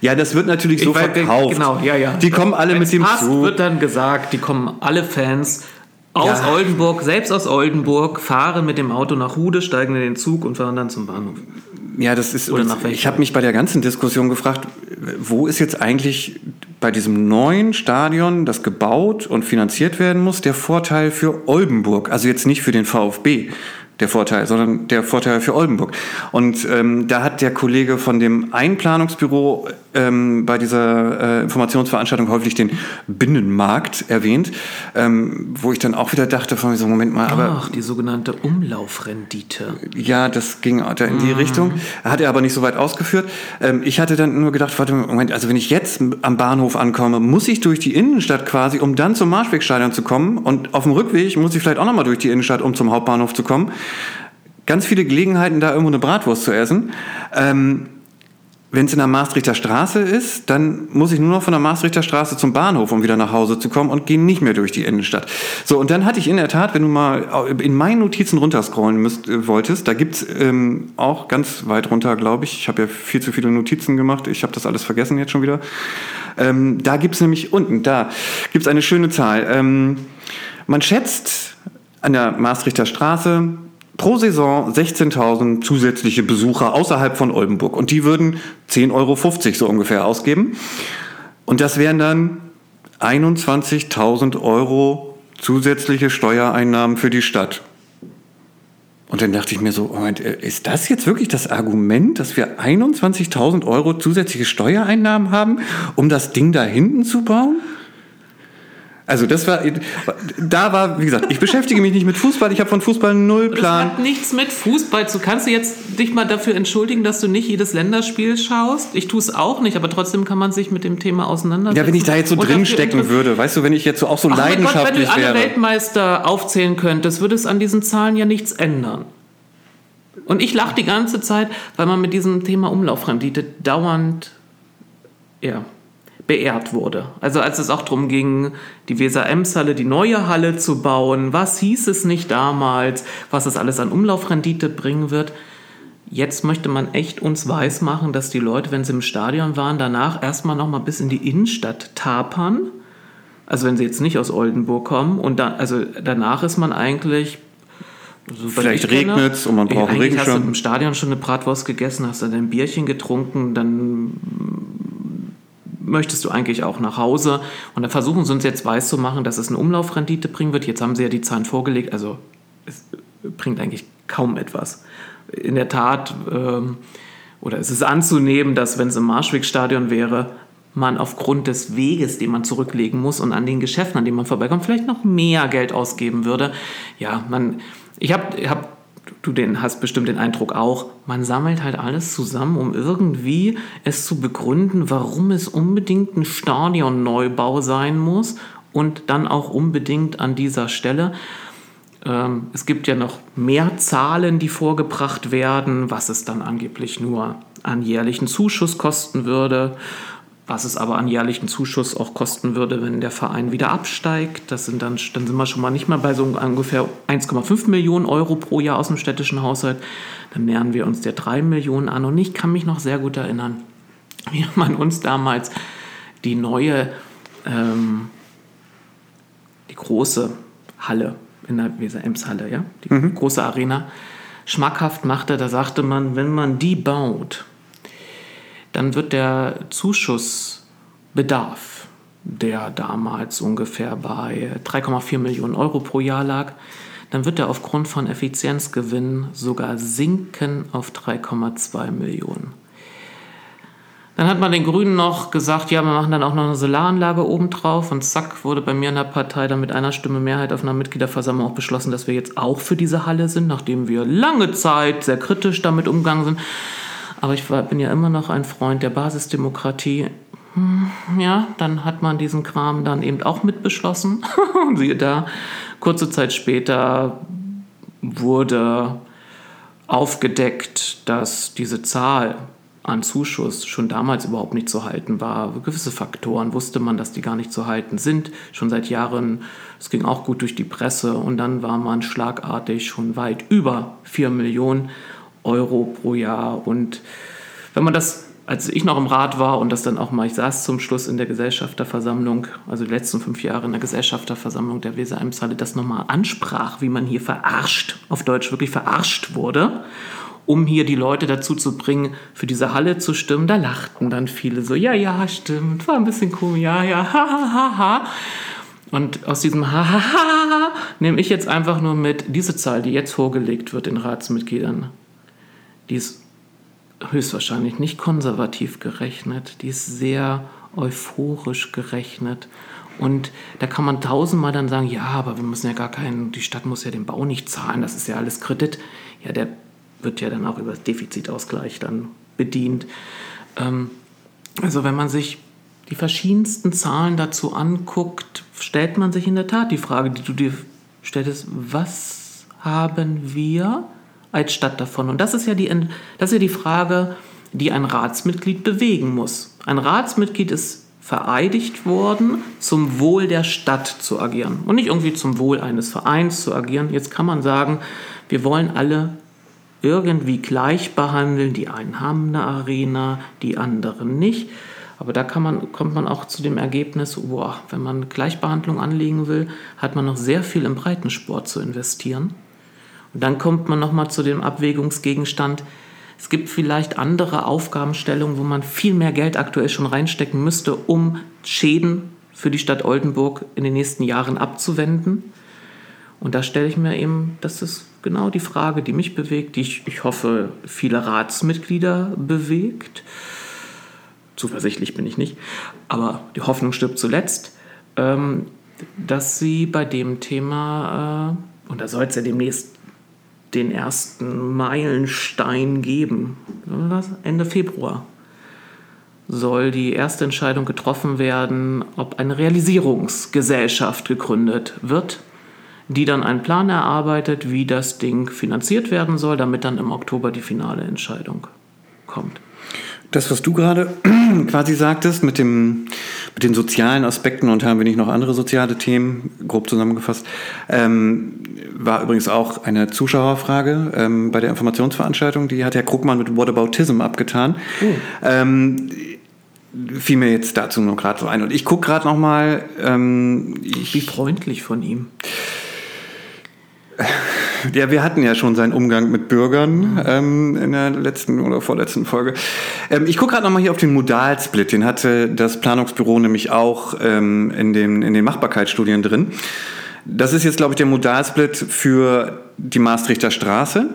Ja, das wird natürlich ich so weiß, verkauft. Genau, ja, ja. Die kommen alle Wenn's mit dem passt, Zug. wird dann gesagt, die kommen alle Fans aus ja. Oldenburg, selbst aus Oldenburg, fahren mit dem Auto nach Hude, steigen in den Zug und fahren dann zum Bahnhof. Ja, das ist. Oder nach ich habe mich bei der ganzen Diskussion gefragt, wo ist jetzt eigentlich bei diesem neuen Stadion, das gebaut und finanziert werden muss, der Vorteil für Oldenburg? Also jetzt nicht für den VfB, der Vorteil, sondern der Vorteil für Oldenburg. Und ähm, da hat der Kollege von dem Einplanungsbüro ähm, bei dieser äh, Informationsveranstaltung häufig den Binnenmarkt erwähnt, ähm, wo ich dann auch wieder dachte, von so Moment mal, aber Ach, die sogenannte Umlaufrendite. Ja, das ging da in die mhm. Richtung. Hat er aber nicht so weit ausgeführt. Ähm, ich hatte dann nur gedacht, warte Moment, also wenn ich jetzt am Bahnhof ankomme, muss ich durch die Innenstadt quasi, um dann zum Marschwegstadion zu kommen und auf dem Rückweg muss ich vielleicht auch nochmal durch die Innenstadt, um zum Hauptbahnhof zu kommen ganz viele Gelegenheiten, da irgendwo eine Bratwurst zu essen. Ähm, wenn es in der Maastrichter Straße ist, dann muss ich nur noch von der Maastrichter Straße zum Bahnhof, um wieder nach Hause zu kommen und gehe nicht mehr durch die Innenstadt. So, und dann hatte ich in der Tat, wenn du mal in meinen Notizen runterscrollen müsst, äh, wolltest, da gibt's ähm, auch ganz weit runter, glaube ich, ich habe ja viel zu viele Notizen gemacht, ich habe das alles vergessen jetzt schon wieder. Ähm, da gibt's nämlich unten, da gibt's eine schöne Zahl. Ähm, man schätzt an der Maastrichter Straße pro Saison 16.000 zusätzliche Besucher außerhalb von Oldenburg. Und die würden 10,50 Euro so ungefähr ausgeben. Und das wären dann 21.000 Euro zusätzliche Steuereinnahmen für die Stadt. Und dann dachte ich mir so, Moment, ist das jetzt wirklich das Argument, dass wir 21.000 Euro zusätzliche Steuereinnahmen haben, um das Ding da hinten zu bauen? Also das war, da war, wie gesagt, ich beschäftige mich nicht mit Fußball, ich habe von Fußball null Plan. Das hat nichts mit Fußball zu. Kannst du jetzt dich mal dafür entschuldigen, dass du nicht jedes Länderspiel schaust? Ich tue es auch nicht, aber trotzdem kann man sich mit dem Thema auseinandersetzen. Ja, wenn ich da jetzt so drinstecken würde, weißt du, wenn ich jetzt so auch so Ach leidenschaftlich Gott, wenn du alle Weltmeister aufzählen könntest, würde es an diesen Zahlen ja nichts ändern. Und ich lache die ganze Zeit, weil man mit diesem Thema Umlaufrendite dauernd, ja, beehrt wurde. Also als es auch darum ging, die Weser-Ems-Halle, die neue Halle zu bauen, was hieß es nicht damals, was es alles an Umlaufrendite bringen wird. Jetzt möchte man echt uns weismachen, dass die Leute, wenn sie im Stadion waren, danach erstmal noch mal bis in die Innenstadt tapern. Also wenn sie jetzt nicht aus Oldenburg kommen und dann, also danach ist man eigentlich also, Vielleicht regnet es und man braucht einen Regenschirm. Hast du im Stadion schon eine Bratwurst gegessen, hast dann ein Bierchen getrunken, dann möchtest du eigentlich auch nach Hause. Und dann versuchen sie uns jetzt weiß zu machen, dass es eine Umlaufrendite bringen wird. Jetzt haben sie ja die Zahlen vorgelegt, also es bringt eigentlich kaum etwas. In der Tat, ähm, oder es ist anzunehmen, dass wenn es im Marschwegstadion wäre, man aufgrund des Weges, den man zurücklegen muss und an den Geschäften, an denen man vorbeikommt, vielleicht noch mehr Geld ausgeben würde. Ja, man, ich habe hab du den hast bestimmt den Eindruck auch, man sammelt halt alles zusammen, um irgendwie es zu begründen, warum es unbedingt ein Stadionneubau sein muss und dann auch unbedingt an dieser Stelle. Ähm, es gibt ja noch mehr Zahlen, die vorgebracht werden, was es dann angeblich nur an jährlichen Zuschuss kosten würde was es aber an jährlichen Zuschuss auch kosten würde, wenn der Verein wieder absteigt. Das sind dann, dann sind wir schon mal nicht mal bei so ungefähr 1,5 Millionen Euro pro Jahr aus dem städtischen Haushalt. Dann nähern wir uns der 3 Millionen an. Und ich kann mich noch sehr gut erinnern, [LAUGHS] wie man uns damals die neue, ähm, die große Halle in der Weser-Ems-Halle, ja, die mhm. große Arena, schmackhaft machte. Da sagte man, wenn man die baut, dann wird der Zuschussbedarf der damals ungefähr bei 3,4 Millionen Euro pro Jahr lag, dann wird er aufgrund von Effizienzgewinnen sogar sinken auf 3,2 Millionen. Dann hat man den Grünen noch gesagt, ja, wir machen dann auch noch eine Solaranlage obendrauf und zack, wurde bei mir in der Partei dann mit einer Stimme Mehrheit auf einer Mitgliederversammlung auch beschlossen, dass wir jetzt auch für diese Halle sind, nachdem wir lange Zeit sehr kritisch damit umgegangen sind. Aber ich bin ja immer noch ein Freund der Basisdemokratie. Hm, ja, dann hat man diesen Kram dann eben auch mit beschlossen. [LAUGHS] Siehe da, kurze Zeit später wurde aufgedeckt, dass diese Zahl an Zuschuss schon damals überhaupt nicht zu halten war. Gewisse Faktoren wusste man, dass die gar nicht zu halten sind. Schon seit Jahren, es ging auch gut durch die Presse und dann war man schlagartig schon weit über 4 Millionen Euro pro Jahr. Und wenn man das, als ich noch im Rat war und das dann auch mal, ich saß zum Schluss in der Gesellschafterversammlung, also die letzten fünf Jahre in der Gesellschafterversammlung der Weser-Eimshalle, das nochmal ansprach, wie man hier verarscht, auf Deutsch wirklich verarscht wurde um hier die Leute dazu zu bringen, für diese Halle zu stimmen. Da lachten dann viele so, ja, ja, stimmt, war ein bisschen komisch, ja, ja, ha, ha, ha, ha. Und aus diesem ha, ha, ha, ha nehme ich jetzt einfach nur mit, diese Zahl, die jetzt vorgelegt wird den Ratsmitgliedern, die ist höchstwahrscheinlich nicht konservativ gerechnet, die ist sehr euphorisch gerechnet. Und da kann man tausendmal dann sagen, ja, aber wir müssen ja gar keinen, die Stadt muss ja den Bau nicht zahlen, das ist ja alles Kredit. Ja, der wird ja dann auch über das Defizitausgleich dann bedient. Ähm, also wenn man sich die verschiedensten Zahlen dazu anguckt, stellt man sich in der Tat die Frage, die du dir stellst, was haben wir als Stadt davon? Und das ist ja die, das ist ja die Frage, die ein Ratsmitglied bewegen muss. Ein Ratsmitglied ist vereidigt worden, zum Wohl der Stadt zu agieren und nicht irgendwie zum Wohl eines Vereins zu agieren. Jetzt kann man sagen, wir wollen alle irgendwie gleich behandeln. Die einen haben eine Arena, die anderen nicht. Aber da man, kommt man auch zu dem Ergebnis, boah, wenn man Gleichbehandlung anlegen will, hat man noch sehr viel im Breitensport zu investieren. Und dann kommt man nochmal zu dem Abwägungsgegenstand, es gibt vielleicht andere Aufgabenstellungen, wo man viel mehr Geld aktuell schon reinstecken müsste, um Schäden für die Stadt Oldenburg in den nächsten Jahren abzuwenden. Und da stelle ich mir eben, das ist genau die Frage, die mich bewegt, die ich, ich hoffe viele Ratsmitglieder bewegt. Zuversichtlich bin ich nicht, aber die Hoffnung stirbt zuletzt, ähm, dass sie bei dem Thema, äh, und da soll es ja demnächst den ersten Meilenstein geben, Ende Februar soll die erste Entscheidung getroffen werden, ob eine Realisierungsgesellschaft gegründet wird die dann einen Plan erarbeitet, wie das Ding finanziert werden soll, damit dann im Oktober die finale Entscheidung kommt. Das, was du gerade [CLEARS THROAT] quasi sagtest mit, dem, mit den sozialen Aspekten und haben wir nicht noch andere soziale Themen, grob zusammengefasst, ähm, war übrigens auch eine Zuschauerfrage ähm, bei der Informationsveranstaltung. Die hat Herr Krugmann mit Whataboutism abgetan. Oh. Ähm, fiel mir jetzt dazu nur gerade so ein. Und ich gucke gerade noch mal. Ähm, Wie freundlich von ihm. [LAUGHS] Ja, wir hatten ja schon seinen Umgang mit Bürgern ähm, in der letzten oder vorletzten Folge. Ähm, ich gucke gerade nochmal hier auf den Modalsplit. Den hatte das Planungsbüro nämlich auch ähm, in, den, in den Machbarkeitsstudien drin. Das ist jetzt, glaube ich, der Modalsplit für die Maastrichter Straße.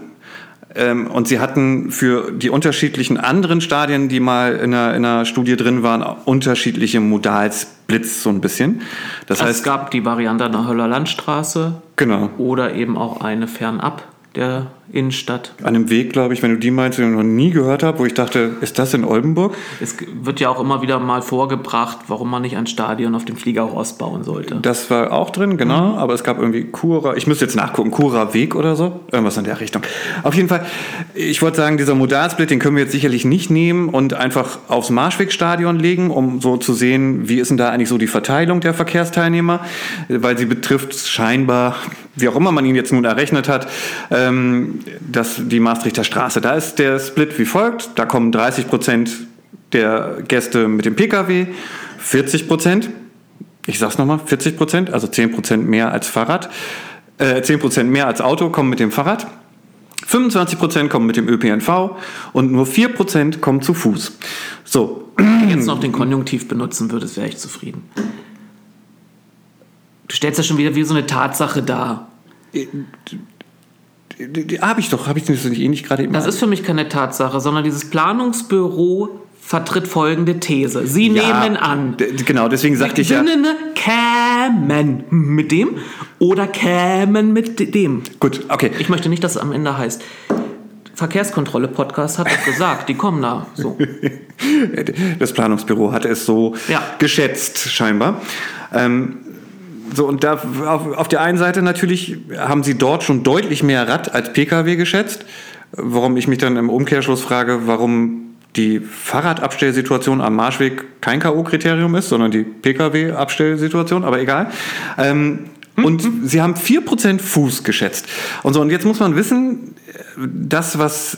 Ähm, und sie hatten für die unterschiedlichen anderen Stadien, die mal in einer, in einer Studie drin waren, unterschiedliche Modalsplits so ein bisschen. Das also heißt, es gab die Variante an der Höller Landstraße. Genau. Oder eben auch eine fernab der Innenstadt. An einem Weg, glaube ich, wenn du die meinst, die ich noch nie gehört habe, wo ich dachte, ist das in Oldenburg? Es wird ja auch immer wieder mal vorgebracht, warum man nicht ein Stadion auf dem Fliegerhorst bauen sollte. Das war auch drin, genau, mhm. aber es gab irgendwie Kura, ich müsste jetzt nachgucken, Kura Weg oder so, irgendwas in der Richtung. Auf jeden Fall, ich wollte sagen, dieser Modalsplit, den können wir jetzt sicherlich nicht nehmen und einfach aufs Marschwegstadion legen, um so zu sehen, wie ist denn da eigentlich so die Verteilung der Verkehrsteilnehmer, weil sie betrifft scheinbar, wie auch immer man ihn jetzt nun errechnet hat, ähm, das, die Maastrichter Straße. Da ist der Split wie folgt. Da kommen 30 Prozent der Gäste mit dem Pkw, 40 Prozent, ich sag's nochmal, 40 Prozent, also 10 Prozent mehr als Fahrrad, äh, 10 Prozent mehr als Auto kommen mit dem Fahrrad. 25% kommen mit dem ÖPNV und nur 4% kommen zu Fuß. So. Wenn du jetzt noch den Konjunktiv benutzen würdest, wäre ich zufrieden. Du stellst ja schon wieder wie so eine Tatsache dar. Habe ich doch, habe ich das nicht nicht gerade eben. Das ist für mich keine Tatsache, sondern dieses Planungsbüro vertritt folgende These. Sie Ja, nehmen an, Genau, deswegen sagte ich ja. Kämen mit dem oder kämen mit dem. Gut, okay. Ich möchte nicht, dass es am Ende heißt. Verkehrskontrolle Podcast hat doch [LAUGHS] gesagt, die kommen da. So. Das Planungsbüro hatte es so Ja. geschätzt, scheinbar. Ähm, so, und da auf, auf der einen Seite natürlich haben sie dort schon deutlich mehr Rad als Pkw geschätzt. Warum ich mich dann im Umkehrschluss frage, warum die Fahrradabstellsituation am Marschweg kein K.O.-Kriterium ist, sondern die Pkw-Abstellsituation, aber egal. Ähm, und sie haben 4% Fuß geschätzt. Und so, und jetzt muss man wissen, das, was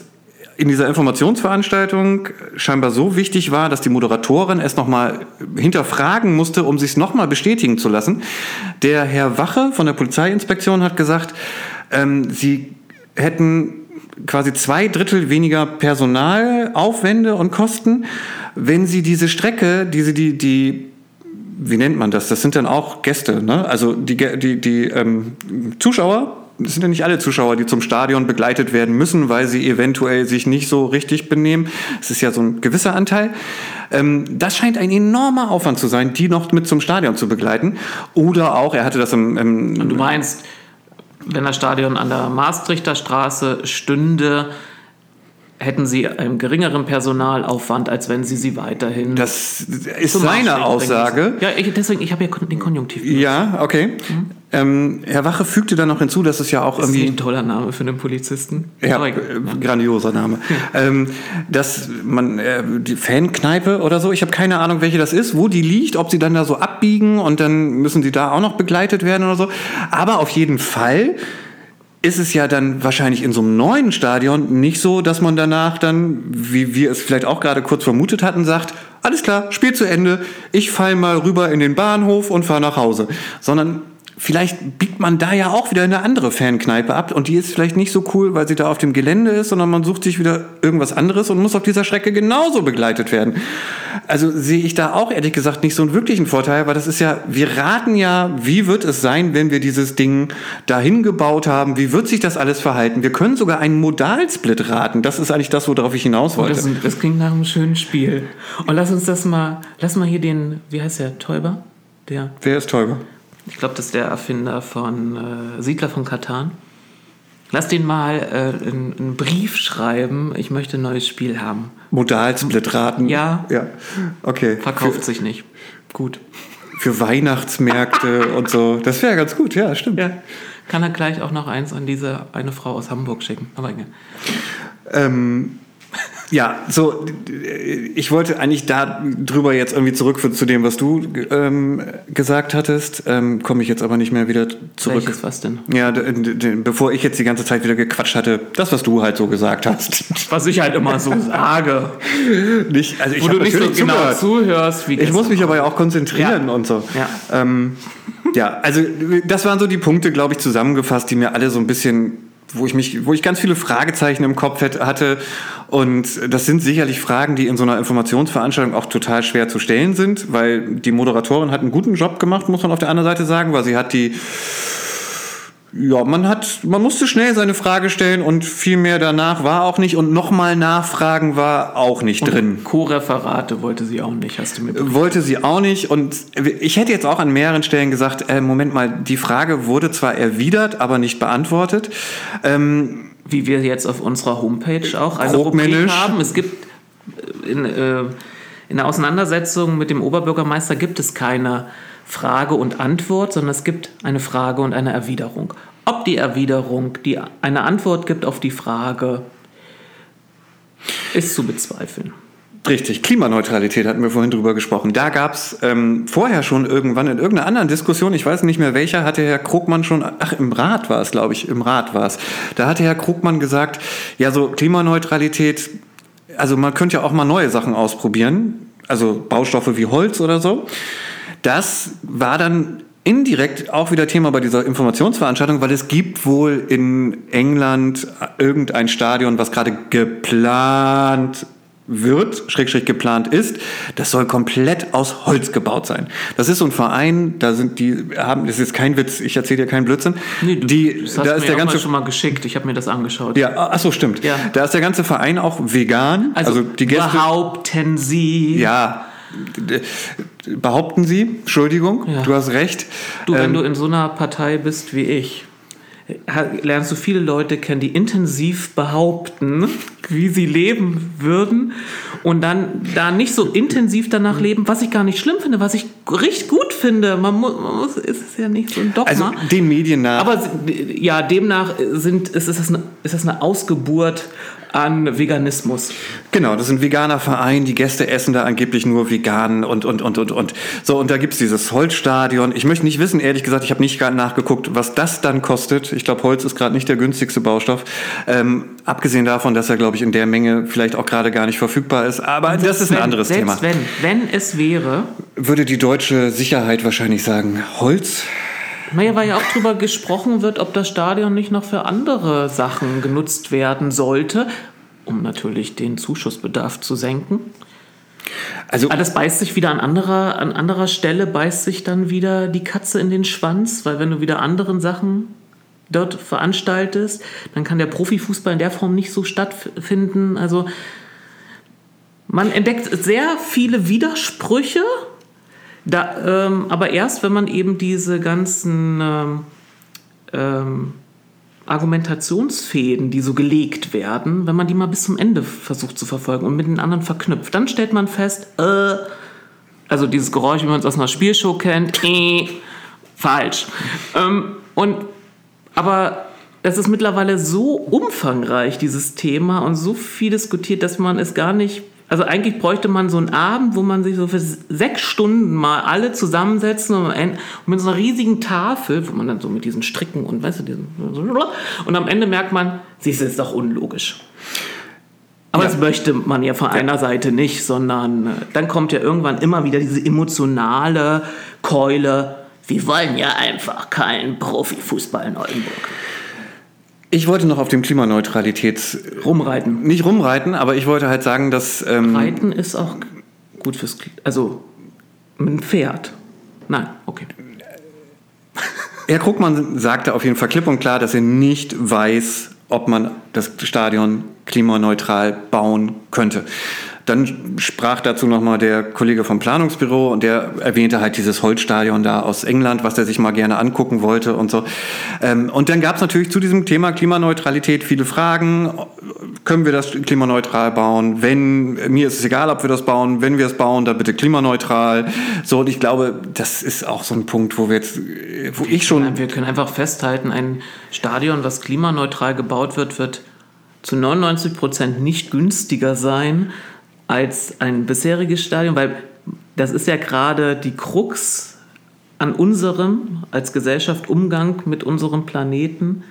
in dieser Informationsveranstaltung scheinbar so wichtig war, dass die Moderatorin es nochmal hinterfragen musste, um sich nochmal bestätigen zu lassen. Der Herr Wache von der Polizeiinspektion hat gesagt, ähm, sie hätten quasi zwei Drittel weniger Personalaufwände und Kosten, wenn sie diese Strecke, diese, die, die wie nennt man das? Das sind dann auch Gäste, ne? Also die, die, die ähm, Zuschauer, das sind ja nicht alle Zuschauer, die zum Stadion begleitet werden müssen, weil sie eventuell sich nicht so richtig benehmen. Es ist ja so ein gewisser Anteil. Ähm, das scheint ein enormer Aufwand zu sein, die noch mit zum Stadion zu begleiten. Oder auch, er hatte das im, im Du meinst, wenn das Stadion an der Maastrichter Straße stünde, hätten sie einen geringeren Personalaufwand, als wenn sie sie weiterhin. das ist seine Aussage. Ja, ich, deswegen, ich habe ja den Konjunktiv. benutzt. Ja, okay. Ähm, Herr Wache fügte dann noch hinzu, dass es ja auch Das ist irgendwie ein toller Name für einen Polizisten. Ja, äh, grandioser Name. ähm, dass man äh, die Fankneipe oder so, ich habe keine Ahnung, welche das ist, wo die liegt, ob sie dann da so abbiegen und dann müssen sie da auch noch begleitet werden oder so. Aber auf jeden Fall ist es ja dann wahrscheinlich in so einem neuen Stadion nicht so, dass man danach dann, wie wir es vielleicht auch gerade kurz vermutet hatten, sagt, alles klar, Spiel zu Ende, ich fall mal rüber in den Bahnhof und fahre nach Hause. Sondern vielleicht biegt man da ja auch wieder eine andere Fankneipe ab und die ist vielleicht nicht so cool, weil sie da auf dem Gelände ist, sondern man sucht sich wieder irgendwas anderes und muss auf dieser Strecke genauso begleitet werden. Also sehe ich da auch ehrlich gesagt nicht so einen wirklichen Vorteil, weil das ist ja, wir raten ja, wie wird es sein, wenn wir dieses Ding dahin gebaut haben, wie wird sich das alles verhalten. Wir können sogar einen Modalsplit raten. Das ist eigentlich das, worauf ich hinaus Oh, wollte. das, das klingt nach einem schönen Spiel. Und lass uns das mal, lass mal hier den, wie heißt der, Täuber? Der, Wer ist Täuber? Ich glaube, das ist der Erfinder von äh, Siedler von Katan. Lass den mal äh, einen, Brief schreiben, ich möchte ein neues Spiel haben. Modalsplit raten? Ja. Ja, okay. Verkauft sich nicht. Gut. Für, für Weihnachtsmärkte [LAUGHS] und so. Das wäre ganz gut, ja, stimmt. Ja. Kann er gleich auch noch eins an diese eine Frau aus Hamburg schicken. Aber egal. Ähm, ja, so, ich wollte eigentlich da drüber jetzt irgendwie zurück für, zu dem, was du ähm, gesagt hattest. Ähm, Komme ich jetzt aber nicht mehr wieder zurück. Welches was denn? Ja, bevor ich jetzt die ganze Zeit wieder gequatscht hatte, das, was du halt so gesagt hast. [LAUGHS] Was ich halt immer so sage. nicht, also ich Wo du nicht so genau zugehört. zuhörst, wie Ich muss mich aber ja auch konzentrieren Ja. und so. Ja. Ähm, ja, also das waren so die Punkte, glaube ich, zusammengefasst, die mir alle so ein bisschen, wo ich mich, wo ich ganz viele Fragezeichen im Kopf hatte. Und das sind sicherlich Fragen, die in so einer Informationsveranstaltung auch total schwer zu stellen sind, weil die Moderatorin hat einen guten Job gemacht, muss man auf der anderen Seite sagen, weil sie hat die ja, man hat, man musste schnell seine Frage stellen und viel mehr danach war auch nicht und nochmal nachfragen war auch nicht drin. Co-Referate wollte sie auch nicht, hast du mir Wollte sie auch nicht und ich hätte jetzt auch an mehreren Stellen gesagt, äh, Moment mal, die Frage wurde zwar erwidert, aber nicht beantwortet. Ähm, wie wir jetzt auf unserer Homepage auch eine Rubrik haben. Es gibt äh, in, äh, in der Auseinandersetzung mit dem Oberbürgermeister gibt es keine Frage und Antwort, sondern es gibt eine Frage und eine Erwiderung. Ob die Erwiderung die eine Antwort gibt auf die Frage, ist zu bezweifeln. Richtig, Klimaneutralität hatten wir vorhin drüber gesprochen. Da gab es ähm, vorher schon irgendwann in irgendeiner anderen Diskussion, ich weiß nicht mehr welcher, hatte Herr Krugmann schon, ach im Rat war es, glaube ich, im Rat war es. Da hatte Herr Krugmann gesagt, ja so Klimaneutralität, also man könnte ja auch mal neue Sachen ausprobieren, also Baustoffe wie Holz oder so. Das war dann indirekt auch wieder Thema bei dieser Informationsveranstaltung, weil es gibt wohl in England irgendein Stadion, was gerade geplant wird, schrägstrich geplant ist, das soll komplett aus Holz gebaut sein. Das ist so ein Verein, da sind die haben, das ist kein Witz, ich erzähle dir keinen Blödsinn. Nee, du, die, das hast da ist mir der ganze mal schon mal geschickt. Ich habe mir das angeschaut. ja, ach so stimmt. Ja. Da ist der ganze Verein auch vegan, Also, also, die Gäste behaupten Sie. ja behaupten Sie, Entschuldigung, Ja. du hast recht. Du, wenn Ähm, du in so einer Partei bist wie ich, lernst du viele Leute kennen, die intensiv behaupten, [LAUGHS] wie sie leben würden und dann da nicht so intensiv danach leben, was ich gar nicht schlimm finde, was ich richtig gut finde. Man muss, man muss ist es ja nicht so ein Dogma. also den Medien nach Aber ja, demnach sind, ist, es eine, ist das eine Ausgeburt an Veganismus. Genau, das ist ein veganer Verein, die Gäste essen da angeblich nur vegan und, und, und, und, und. So, und da gibt's dieses Holzstadion. Ich möchte nicht wissen, ehrlich gesagt, ich habe nicht gerade nachgeguckt, was das dann kostet. Ich glaube, Holz ist gerade nicht der günstigste Baustoff. Ähm, abgesehen davon, dass er, glaube ich, in der Menge vielleicht auch gerade gar nicht verfügbar ist. Aber das ist ein wenn, anderes selbst Thema. wenn, wenn es wäre, Würde die deutsche Sicherheit wahrscheinlich sagen, Holz? Naja, weil ja auch drüber gesprochen wird, ob das Stadion nicht noch für andere Sachen genutzt werden sollte, um natürlich den Zuschussbedarf zu senken. Also, Aber das beißt sich wieder an anderer, an anderer Stelle, beißt sich dann wieder die Katze in den Schwanz, weil wenn du wieder anderen Sachen dort veranstaltest, dann kann der Profifußball in der Form nicht so stattfinden. Also man entdeckt sehr viele Widersprüche, da, ähm, aber erst, wenn man eben diese ganzen ähm, ähm, Argumentationsfäden, die so gelegt werden, wenn man die mal bis zum Ende versucht zu verfolgen und mit den anderen verknüpft, dann stellt man fest, äh, also dieses Geräusch, wie man es aus einer Spielshow kennt, äh, falsch. Ähm, und aber es ist mittlerweile so umfangreich, dieses Thema, und so viel diskutiert, dass man es gar nicht. Also eigentlich bräuchte man so einen Abend, wo man sich so für sechs Stunden mal alle zusammensetzen und, mit so einer riesigen Tafel, wo man dann so mit diesen Stricken und weißt du, diesen, und am Ende merkt man, siehst du, ist doch unlogisch. Aber Ja. das möchte man ja von einer Seite nicht, sondern äh, dann kommt ja irgendwann immer wieder diese emotionale Keule. Wir wollen ja einfach keinen Profifußball in Oldenburg. Ich wollte noch auf dem Klimaneutralitäts... Rumreiten. Nicht rumreiten, aber ich wollte halt sagen, dass... Ähm, Reiten ist auch gut fürs Kli Also mit einem Pferd. Nein, okay. [LAUGHS] Herr Krugmann sagte auf jeden Fall klipp und klar, dass er nicht weiß, ob man das Stadion klimaneutral bauen könnte. Dann sprach dazu nochmal der Kollege vom Planungsbüro und der erwähnte halt dieses Holzstadion da aus England, was er sich mal gerne angucken wollte und so. Ähm, Und dann gab es natürlich zu diesem Thema Klimaneutralität viele Fragen. Können wir das klimaneutral bauen? Wenn, mir ist es egal, ob wir das bauen. Wenn wir es bauen, dann bitte klimaneutral. So, und ich glaube, das ist auch so ein Punkt, wo wir jetzt, wo ich schon Wir können einfach festhalten, ein Stadion, was klimaneutral gebaut wird, wird zu 99 Prozent nicht günstiger sein als ein bisheriges Stadion, weil das ist ja gerade die Krux an unserem als Gesellschaft Umgang mit unserem Planeten.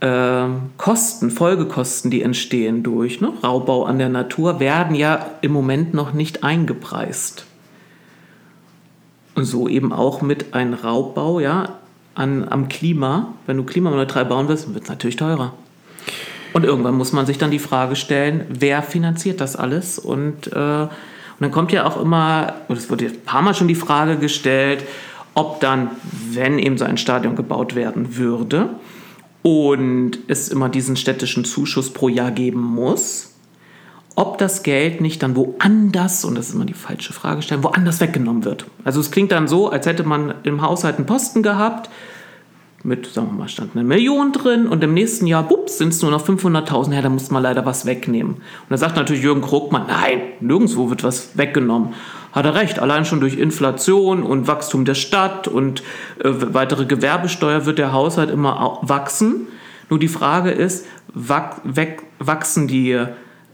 Ähm, Kosten, Folgekosten, die entstehen durch ne, Raubbau an der Natur, werden ja im Moment noch nicht eingepreist. Und so eben auch mit einem Raubbau ja, an, am Klima. Wenn du klimaneutral bauen willst, wird es natürlich teurer. Und irgendwann muss man sich dann die Frage stellen, wer finanziert das alles? Und, äh, und dann kommt ja auch immer, und es wurde ein paar Mal schon die Frage gestellt, ob dann, wenn eben so ein Stadion gebaut werden würde und es immer diesen städtischen Zuschuss pro Jahr geben muss, ob das Geld nicht dann woanders, und das ist immer die falsche Frage stellen, woanders weggenommen wird. Also es klingt dann so, als hätte man im Haushalt einen Posten gehabt, mit, sagen wir mal, stand eine Million drin und im nächsten Jahr, bups, sind es nur noch 500.000, ja, da muss man leider was wegnehmen. Und da sagt natürlich Jürgen Krugmann, nein, nirgendwo wird was weggenommen. Hat er recht, allein schon durch Inflation und Wachstum der Stadt und äh, weitere Gewerbesteuer wird der Haushalt immer wachsen. Nur die Frage ist, wach, weg, wachsen die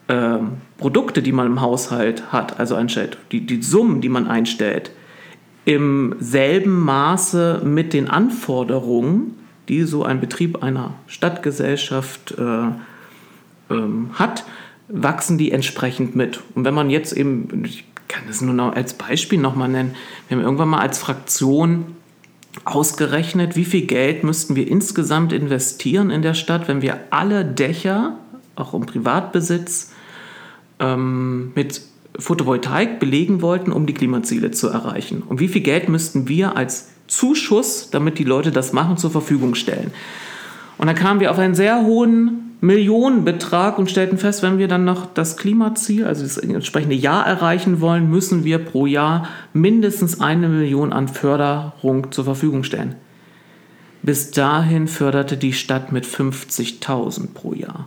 ähm, Produkte, die man im Haushalt hat, also einstellt, die, die Summen, die man einstellt, im selben Maße mit den Anforderungen, die so ein Betrieb einer Stadtgesellschaft äh, ähm, hat, wachsen die entsprechend mit. Und wenn man jetzt eben, ich kann das nur noch als Beispiel nochmal nennen, wir haben irgendwann mal als Fraktion ausgerechnet, wie viel Geld müssten wir insgesamt investieren in der Stadt, wenn wir alle Dächer, auch im Privatbesitz, ähm, mit Photovoltaik belegen wollten, um die Klimaziele zu erreichen. Und wie viel Geld müssten wir als Zuschuss, damit die Leute das machen, zur Verfügung stellen. Und dann kamen wir auf einen sehr hohen Millionenbetrag und stellten fest, wenn wir dann noch das Klimaziel, also das entsprechende Jahr erreichen wollen, müssen wir pro Jahr mindestens eine Million an Förderung zur Verfügung stellen. Bis dahin förderte die Stadt mit 50.000 pro Jahr.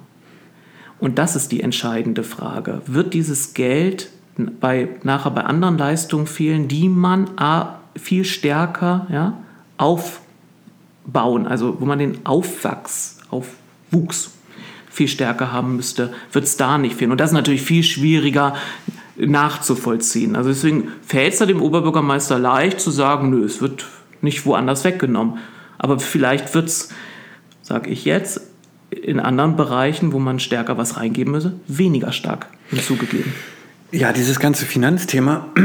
Und das ist die entscheidende Frage. Wird dieses Geld bei, nachher bei anderen Leistungen fehlen, die man A, viel stärker ja, aufbauen, also wo man den Aufwachs, Aufwuchs viel stärker haben müsste, wird es da nicht fehlen. Und das ist natürlich viel schwieriger nachzuvollziehen. Also deswegen fällt es da dem Oberbürgermeister leicht zu sagen, nö, es wird nicht woanders weggenommen. Aber vielleicht wird es, sage ich jetzt, in anderen Bereichen, wo man stärker was reingeben müsse, weniger stark hinzugegeben. Ja, dieses ganze Finanzthema, [CLEARS THROAT]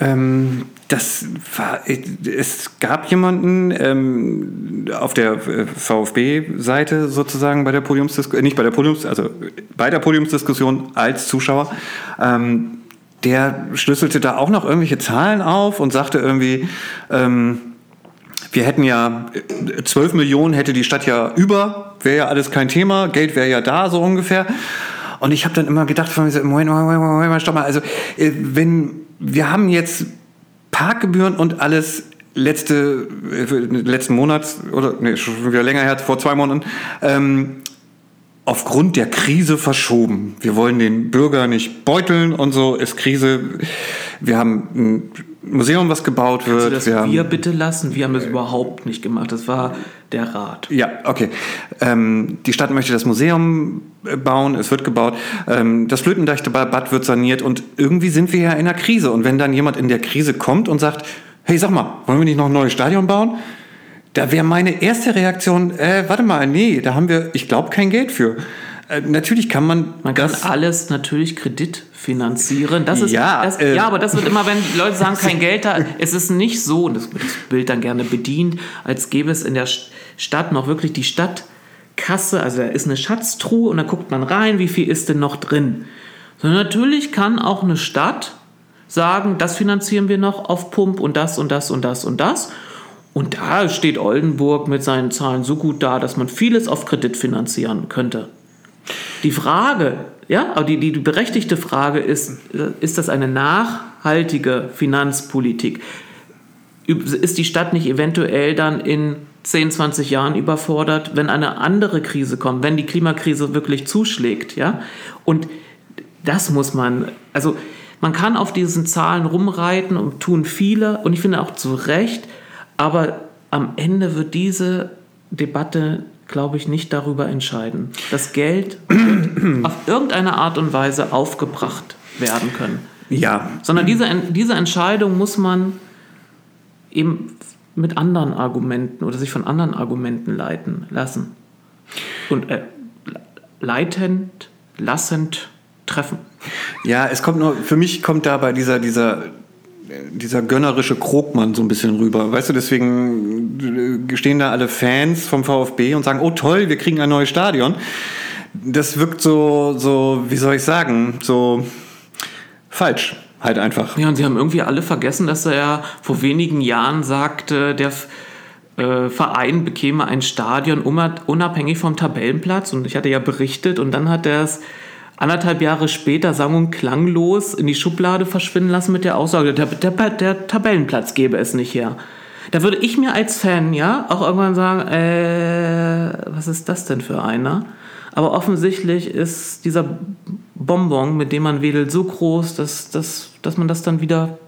ähm, das war, es gab jemanden ähm, auf der äh, VfB-Seite sozusagen bei der Podiumsdiskussion, äh, nicht bei der Podiums, also bei der Podiumsdiskussion als Zuschauer, ähm, der schlüsselte da auch noch irgendwelche Zahlen auf und sagte irgendwie, ähm, wir hätten ja 12 äh, Millionen hätte die Stadt ja über, wäre ja alles kein Thema, Geld wäre ja da so ungefähr. Und ich habe dann immer gedacht, von mir so, Moment, Moment, Moment, Moment, stopp mal. Also, äh, wenn wir haben jetzt Parkgebühren und alles letzte, äh, letzten Monat oder nee, schon wieder länger her, vor zwei Monaten, ähm, aufgrund der Krise verschoben. Wir wollen den Bürger nicht beuteln und so, ist Krise. Wir haben ein Museum, was gebaut wird. Kannst du das wir, wir bitte lassen? Wir haben das überhaupt nicht gemacht. Das war der Rat. Ja, okay. Ähm, die Stadt möchte das Museum äh, bauen, es wird gebaut. Ähm, das Flötendeichbad wird saniert und irgendwie sind wir ja in einer Krise. Und wenn dann jemand in der Krise kommt und sagt, hey, sag mal, wollen wir nicht noch ein neues Stadion bauen? Da wäre meine erste Reaktion, äh, warte mal, nee, da haben wir, ich glaube, kein Geld für. Äh, natürlich kann man. Man kann alles natürlich Kredit finanzieren. Das ist, ja, das, äh, ja, aber das wird immer, wenn Leute sagen, kein [LAUGHS] Geld da. Es ist nicht so, und das wird das Bild dann gerne bedient, als gäbe es in der Stadt noch wirklich die Stadtkasse. Also da ist eine Schatztruhe und da guckt man rein, wie viel ist denn noch drin. Sondern natürlich kann auch eine Stadt sagen, das finanzieren wir noch auf Pump und das und das und das und das. Und da steht Oldenburg mit seinen Zahlen so gut da, dass man vieles auf Kredit finanzieren könnte. Die Frage, ja, aber die, die, berechtigte Frage ist, ist das eine nachhaltige Finanzpolitik? Ist die Stadt nicht eventuell dann in 10, 20 Jahren überfordert, wenn eine andere Krise kommt, wenn die Klimakrise wirklich zuschlägt, ja? Und das muss man, also man kann auf diesen Zahlen rumreiten und tun viele und ich finde auch zu Recht, aber am Ende wird diese Debatte glaube ich, nicht darüber entscheiden. Das Geld [CLEARS THROAT] auf irgendeine Art und Weise aufgebracht werden können. Ja. Sondern diese, diese Entscheidung muss man eben mit anderen Argumenten oder sich von anderen Argumenten leiten lassen. Und äh, leitend, lassend treffen. Ja, es kommt nur, für mich kommt da bei dieser, dieser dieser gönnerische Krogmann so ein bisschen rüber. Weißt du, deswegen stehen da alle Fans vom VfB und sagen, oh toll, wir kriegen ein neues Stadion. Das wirkt so, so, wie soll ich sagen, so falsch halt einfach. Ja, und sie haben irgendwie alle vergessen, dass er vor wenigen Jahren sagte, der äh, Verein bekäme ein Stadion unabhängig vom Tabellenplatz. Und ich hatte ja berichtet und dann hat er es anderthalb Jahre später sang und klanglos in die Schublade verschwinden lassen mit der Aussage, der, der, der Tabellenplatz gäbe es nicht her. Da würde ich mir als Fan ja auch irgendwann sagen, äh, was ist das denn für einer? Aber offensichtlich ist dieser Bonbon, mit dem man wedelt, so groß, dass, dass, dass man das dann wieder.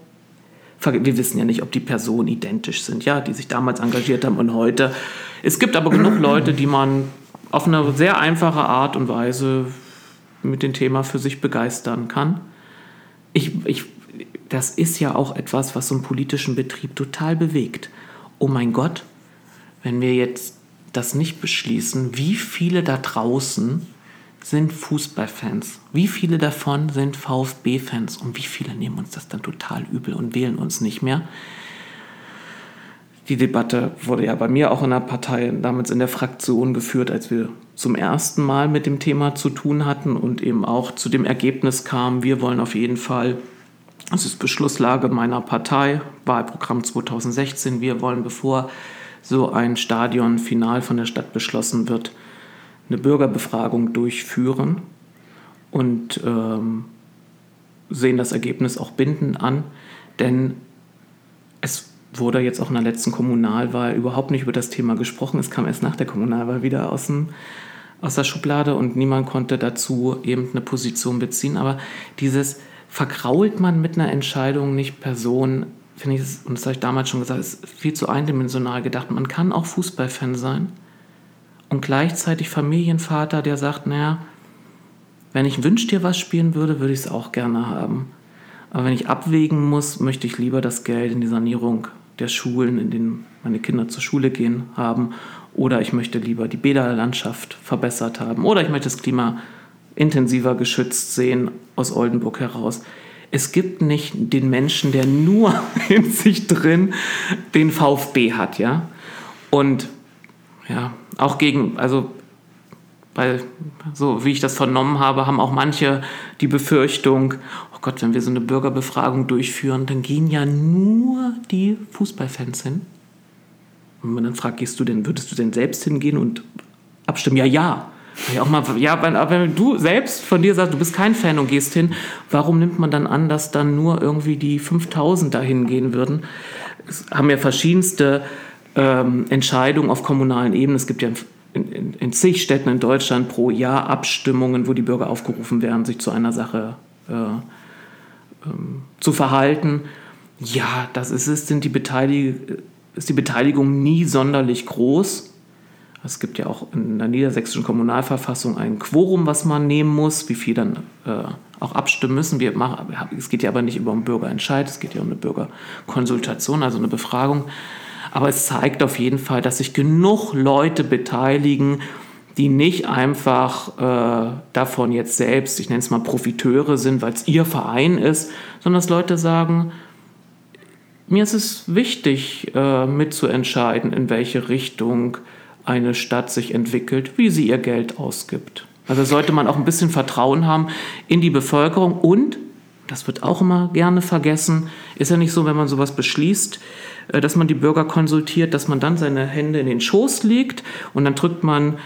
Wir wissen ja nicht, ob die Personen identisch sind, ja, die sich damals engagiert haben und heute. Es gibt aber genug Leute, die man auf eine sehr einfache Art und Weise mit dem Thema für sich begeistern kann. Ich, ich, das ist ja auch etwas, was so einen politischen Betrieb total bewegt. Oh mein Gott, wenn wir jetzt das nicht beschließen, wie viele da draußen sind Fußballfans? Wie viele davon sind VfB-Fans? Und wie viele nehmen uns das dann total übel und wählen uns nicht mehr? Die Debatte wurde ja bei mir auch in der Partei, damals in der Fraktion geführt, als wir zum ersten Mal mit dem Thema zu tun hatten und eben auch zu dem Ergebnis kam, wir wollen auf jeden Fall, das ist Beschlusslage meiner Partei, Wahlprogramm 2016, wir wollen, bevor so ein Stadion final von der Stadt beschlossen wird, eine Bürgerbefragung durchführen und ähm, sehen das Ergebnis auch bindend an, denn es wurde jetzt auch in der letzten Kommunalwahl überhaupt nicht über das Thema gesprochen. Es kam erst nach der Kommunalwahl wieder aus, dem, aus der Schublade und niemand konnte dazu eben eine Position beziehen. Aber dieses verkrault man mit einer Entscheidung nicht Personen, finde ich, und das habe ich damals schon gesagt, ist viel zu eindimensional gedacht. Man kann auch Fußballfan sein und gleichzeitig Familienvater, der sagt, naja, wenn ich Wünsch dir was spielen würde, würde ich es auch gerne haben. Aber wenn ich abwägen muss, möchte ich lieber das Geld in die Sanierung der Schulen, in denen meine Kinder zur Schule gehen, haben. Oder ich möchte lieber die Bäderlandschaft verbessert haben. Oder ich möchte das Klima intensiver geschützt sehen aus Oldenburg heraus. Es gibt nicht den Menschen, der nur [LAUGHS] in sich drin den VfB hat, ja. Und ja, auch gegen, also weil, so wie ich das vernommen habe, haben auch manche die Befürchtung, oh Gott, wenn wir so eine Bürgerbefragung durchführen, dann gehen ja nur die Fußballfans hin. Und man dann fragt, gehst du denn, würdest du denn selbst hingehen und abstimmen? Ja, ja. Ja, auch mal, ja, wenn, wenn du selbst von dir sagst, du bist kein Fan und gehst hin, warum nimmt man dann an, dass dann nur irgendwie die 5000 dahin gehen würden? Es haben ja verschiedenste ähm, Entscheidungen auf kommunalen Ebenen. Es gibt ja in, in, in, zig Städten in Deutschland pro Jahr Abstimmungen, wo die Bürger aufgerufen werden, sich zu einer Sache äh, ähm, zu verhalten. Ja, das ist es, sind die Beteilig ist die Beteiligung nie sonderlich groß. Es gibt ja auch in der niedersächsischen Kommunalverfassung ein Quorum, was man nehmen muss, wie viel dann äh, auch abstimmen müssen. Wir machen, es geht ja aber nicht über einen Bürgerentscheid, es geht ja um eine Bürgerkonsultation, also eine Befragung. Aber es zeigt auf jeden Fall, dass sich genug Leute beteiligen, die nicht einfach äh, davon jetzt selbst, ich nenne es mal Profiteure sind, weil es ihr Verein ist, sondern dass Leute sagen, mir ist es wichtig, äh, mitzuentscheiden, in welche Richtung eine Stadt sich entwickelt, wie sie ihr Geld ausgibt. Also sollte man auch ein bisschen Vertrauen haben in die Bevölkerung und, das wird auch immer gerne vergessen, ist ja nicht so, wenn man sowas beschließt, äh, dass man die Bürger konsultiert, dass man dann seine Hände in den Schoß legt und dann drückt man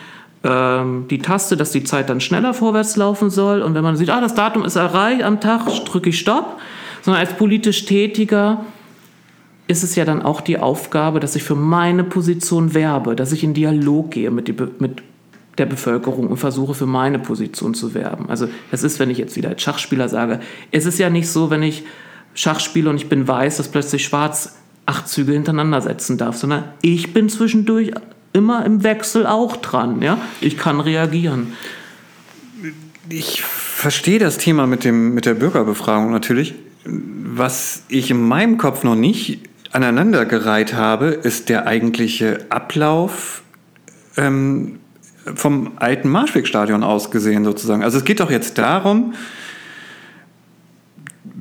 ähm, die Taste, dass die Zeit dann schneller vorwärts laufen soll. Und wenn man sieht, ah, das Datum ist erreicht am Tag, drücke ich Stopp. Sondern als politisch Tätiger ist es ja dann auch die Aufgabe, dass ich für meine Position werbe, dass ich in Dialog gehe mit, die, mit der Bevölkerung und versuche für meine Position zu werben. Also es ist, wenn ich jetzt wieder als Schachspieler sage, es ist ja nicht so, wenn ich Schach spiele und ich bin weiß, dass plötzlich schwarz acht Züge hintereinander setzen darf, sondern ich bin zwischendurch immer im Wechsel auch dran. Ja? Ich kann reagieren. Ich verstehe das Thema mit, dem, mit der Bürgerbefragung natürlich. Was ich in meinem Kopf noch nicht aneinandergereiht habe, ist der eigentliche Ablauf ähm, vom alten Marschwegstadion aus gesehen sozusagen. Also es geht doch jetzt darum,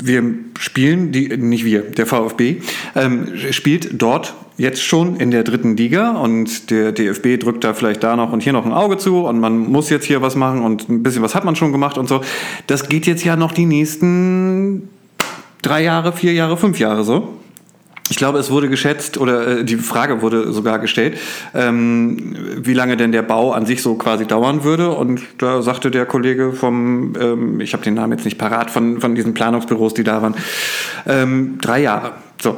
wir spielen, die, nicht wir, der VfB, ähm, spielt dort jetzt schon in der dritten Liga und der DFB drückt da vielleicht da noch und hier noch ein Auge zu und man muss jetzt hier was machen und ein bisschen was hat man schon gemacht und so. Das geht jetzt ja noch die nächsten drei Jahre, vier Jahre, fünf Jahre so. Ich glaube, es wurde geschätzt oder äh, die Frage wurde sogar gestellt, ähm, wie lange denn der Bau an sich so quasi dauern würde. Und da sagte der Kollege vom, ähm, ich habe den Namen jetzt nicht parat, von, von diesen Planungsbüros, die da waren, ähm, drei Jahre. So.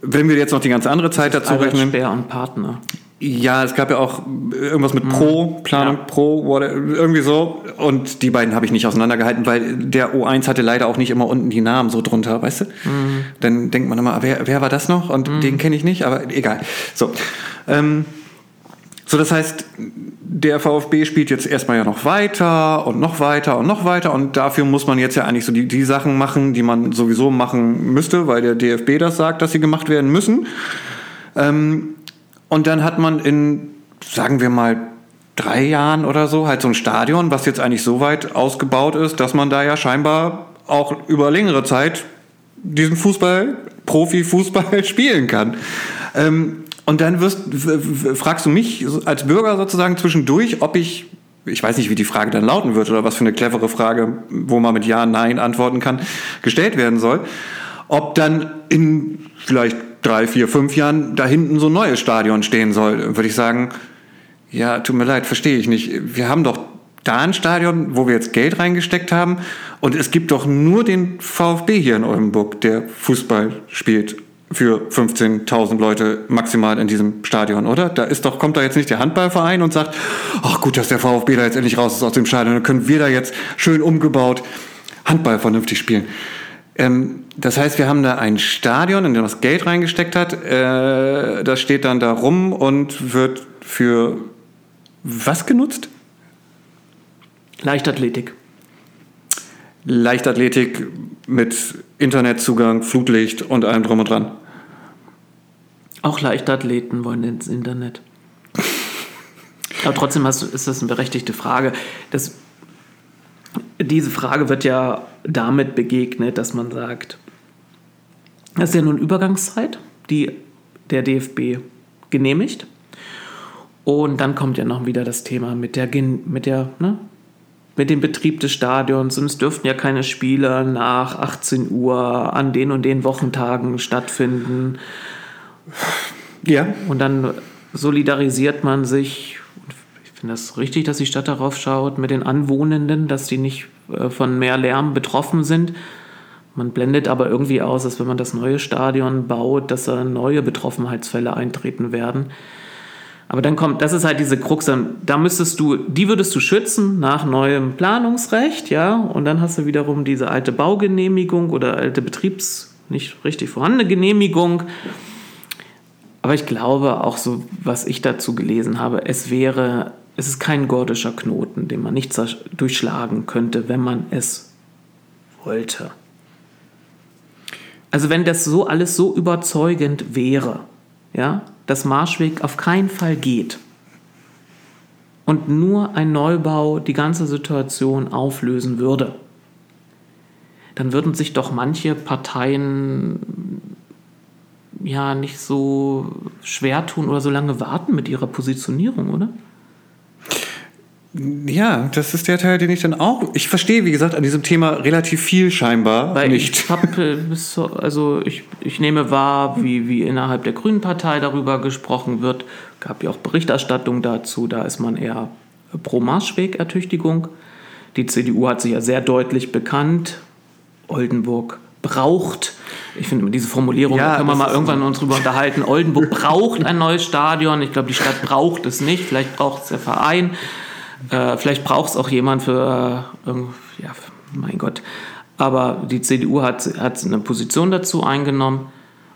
Wenn wir jetzt noch die ganz andere Zeit dazu rechnen. Speer und Partner. Ja, es gab ja auch irgendwas mit Pro, Planung ja. Pro, whatever, irgendwie so. Und die beiden habe ich nicht auseinandergehalten, weil der O1 hatte leider auch nicht immer unten die Namen so drunter, weißt du? Mhm. Dann denkt man immer, wer, wer war das noch? Und mhm. den kenne ich nicht, aber egal. So. Ähm, so, das heißt, der VfB spielt jetzt erstmal ja noch weiter und noch weiter und noch weiter und dafür muss man jetzt ja eigentlich so die, die Sachen machen, die man sowieso machen müsste, weil der DFB das sagt, dass sie gemacht werden müssen. Ähm, und dann hat man in, sagen wir mal, drei Jahren oder so halt so ein Stadion, was jetzt eigentlich so weit ausgebaut ist, dass man da ja scheinbar auch über längere Zeit diesen Fußball, Profifußball [LAUGHS] spielen kann. Ähm, und dann wirst, fragst du mich als Bürger sozusagen zwischendurch, ob ich, ich weiß nicht, wie die Frage dann lauten wird oder was für eine clevere Frage, wo man mit Ja, Nein antworten kann, gestellt werden soll, ob dann in vielleicht drei, vier, fünf Jahren da hinten so ein neues Stadion stehen soll. Würde ich sagen, ja, tut mir leid, verstehe ich nicht. Wir haben doch da ein Stadion, wo wir jetzt Geld reingesteckt haben. Und es gibt doch nur den VfB hier in Oldenburg, der Fußball spielt für 15.000 Leute maximal in diesem Stadion, oder? Da ist doch, kommt da jetzt nicht der Handballverein und sagt, ach gut, dass der VfB da jetzt endlich raus ist aus dem Stadion, dann können wir da jetzt schön umgebaut Handball vernünftig spielen. Ähm, das heißt, wir haben da ein Stadion, in dem das Geld reingesteckt hat. Äh, das steht dann da rum und wird für was genutzt? Leichtathletik. Leichtathletik mit Internetzugang, Flutlicht und allem drum und dran. Auch Leichtathleten wollen ins Internet. Aber trotzdem hast, ist das eine berechtigte Frage. Das, diese Frage wird ja damit begegnet, dass man sagt, das ist ja nun Übergangszeit, die der DFB genehmigt. Und dann kommt ja noch wieder das Thema mit der, mit der ne, mit dem Betrieb des Stadions und es dürften ja keine Spiele nach 18 Uhr an den und den Wochentagen stattfinden. Ja. Und dann solidarisiert man sich, ich finde das richtig, dass die Stadt darauf schaut, mit den Anwohnenden, dass die nicht äh, von mehr Lärm betroffen sind. Man blendet aber irgendwie aus, dass wenn man das neue Stadion baut, dass da neue Betroffenheitsfälle eintreten werden. Aber dann kommt, das ist halt diese Krux, da müsstest du, die würdest du schützen nach neuem Planungsrecht, ja, und dann hast du wiederum diese alte Baugenehmigung oder alte Betriebs, nicht richtig vorhandene Genehmigung. Aber ich glaube auch so, was ich dazu gelesen habe, es wäre, es ist kein gordischer Knoten, den man nicht durchschlagen könnte, wenn man es wollte. Also wenn das so alles so überzeugend wäre, ja, dass Marschweg auf keinen Fall geht und nur ein Neubau die ganze Situation auflösen würde, dann würden sich doch manche Parteien ja nicht so schwer tun oder so lange warten mit ihrer Positionierung, oder? Ja, das ist der Teil, den ich dann auch. Ich verstehe, wie gesagt, an diesem Thema relativ viel scheinbar Weil nicht. Ich hab, äh, also ich, ich nehme wahr, wie, wie innerhalb der Grünen Partei darüber gesprochen wird. Gab ja auch Berichterstattung dazu. Da ist man eher pro Marschwegertüchtigung. Die CDU hat sich ja sehr deutlich bekannt. Oldenburg braucht. Ich finde diese Formulierung, ja, da können wir mal irgendwann uns drüber unterhalten. Oldenburg braucht ein neues Stadion. Ich glaube, die Stadt braucht es nicht. Vielleicht braucht es der Verein. Äh, vielleicht braucht es auch jemand für, äh, ja, mein Gott. Aber die CDU hat, hat eine Position dazu eingenommen.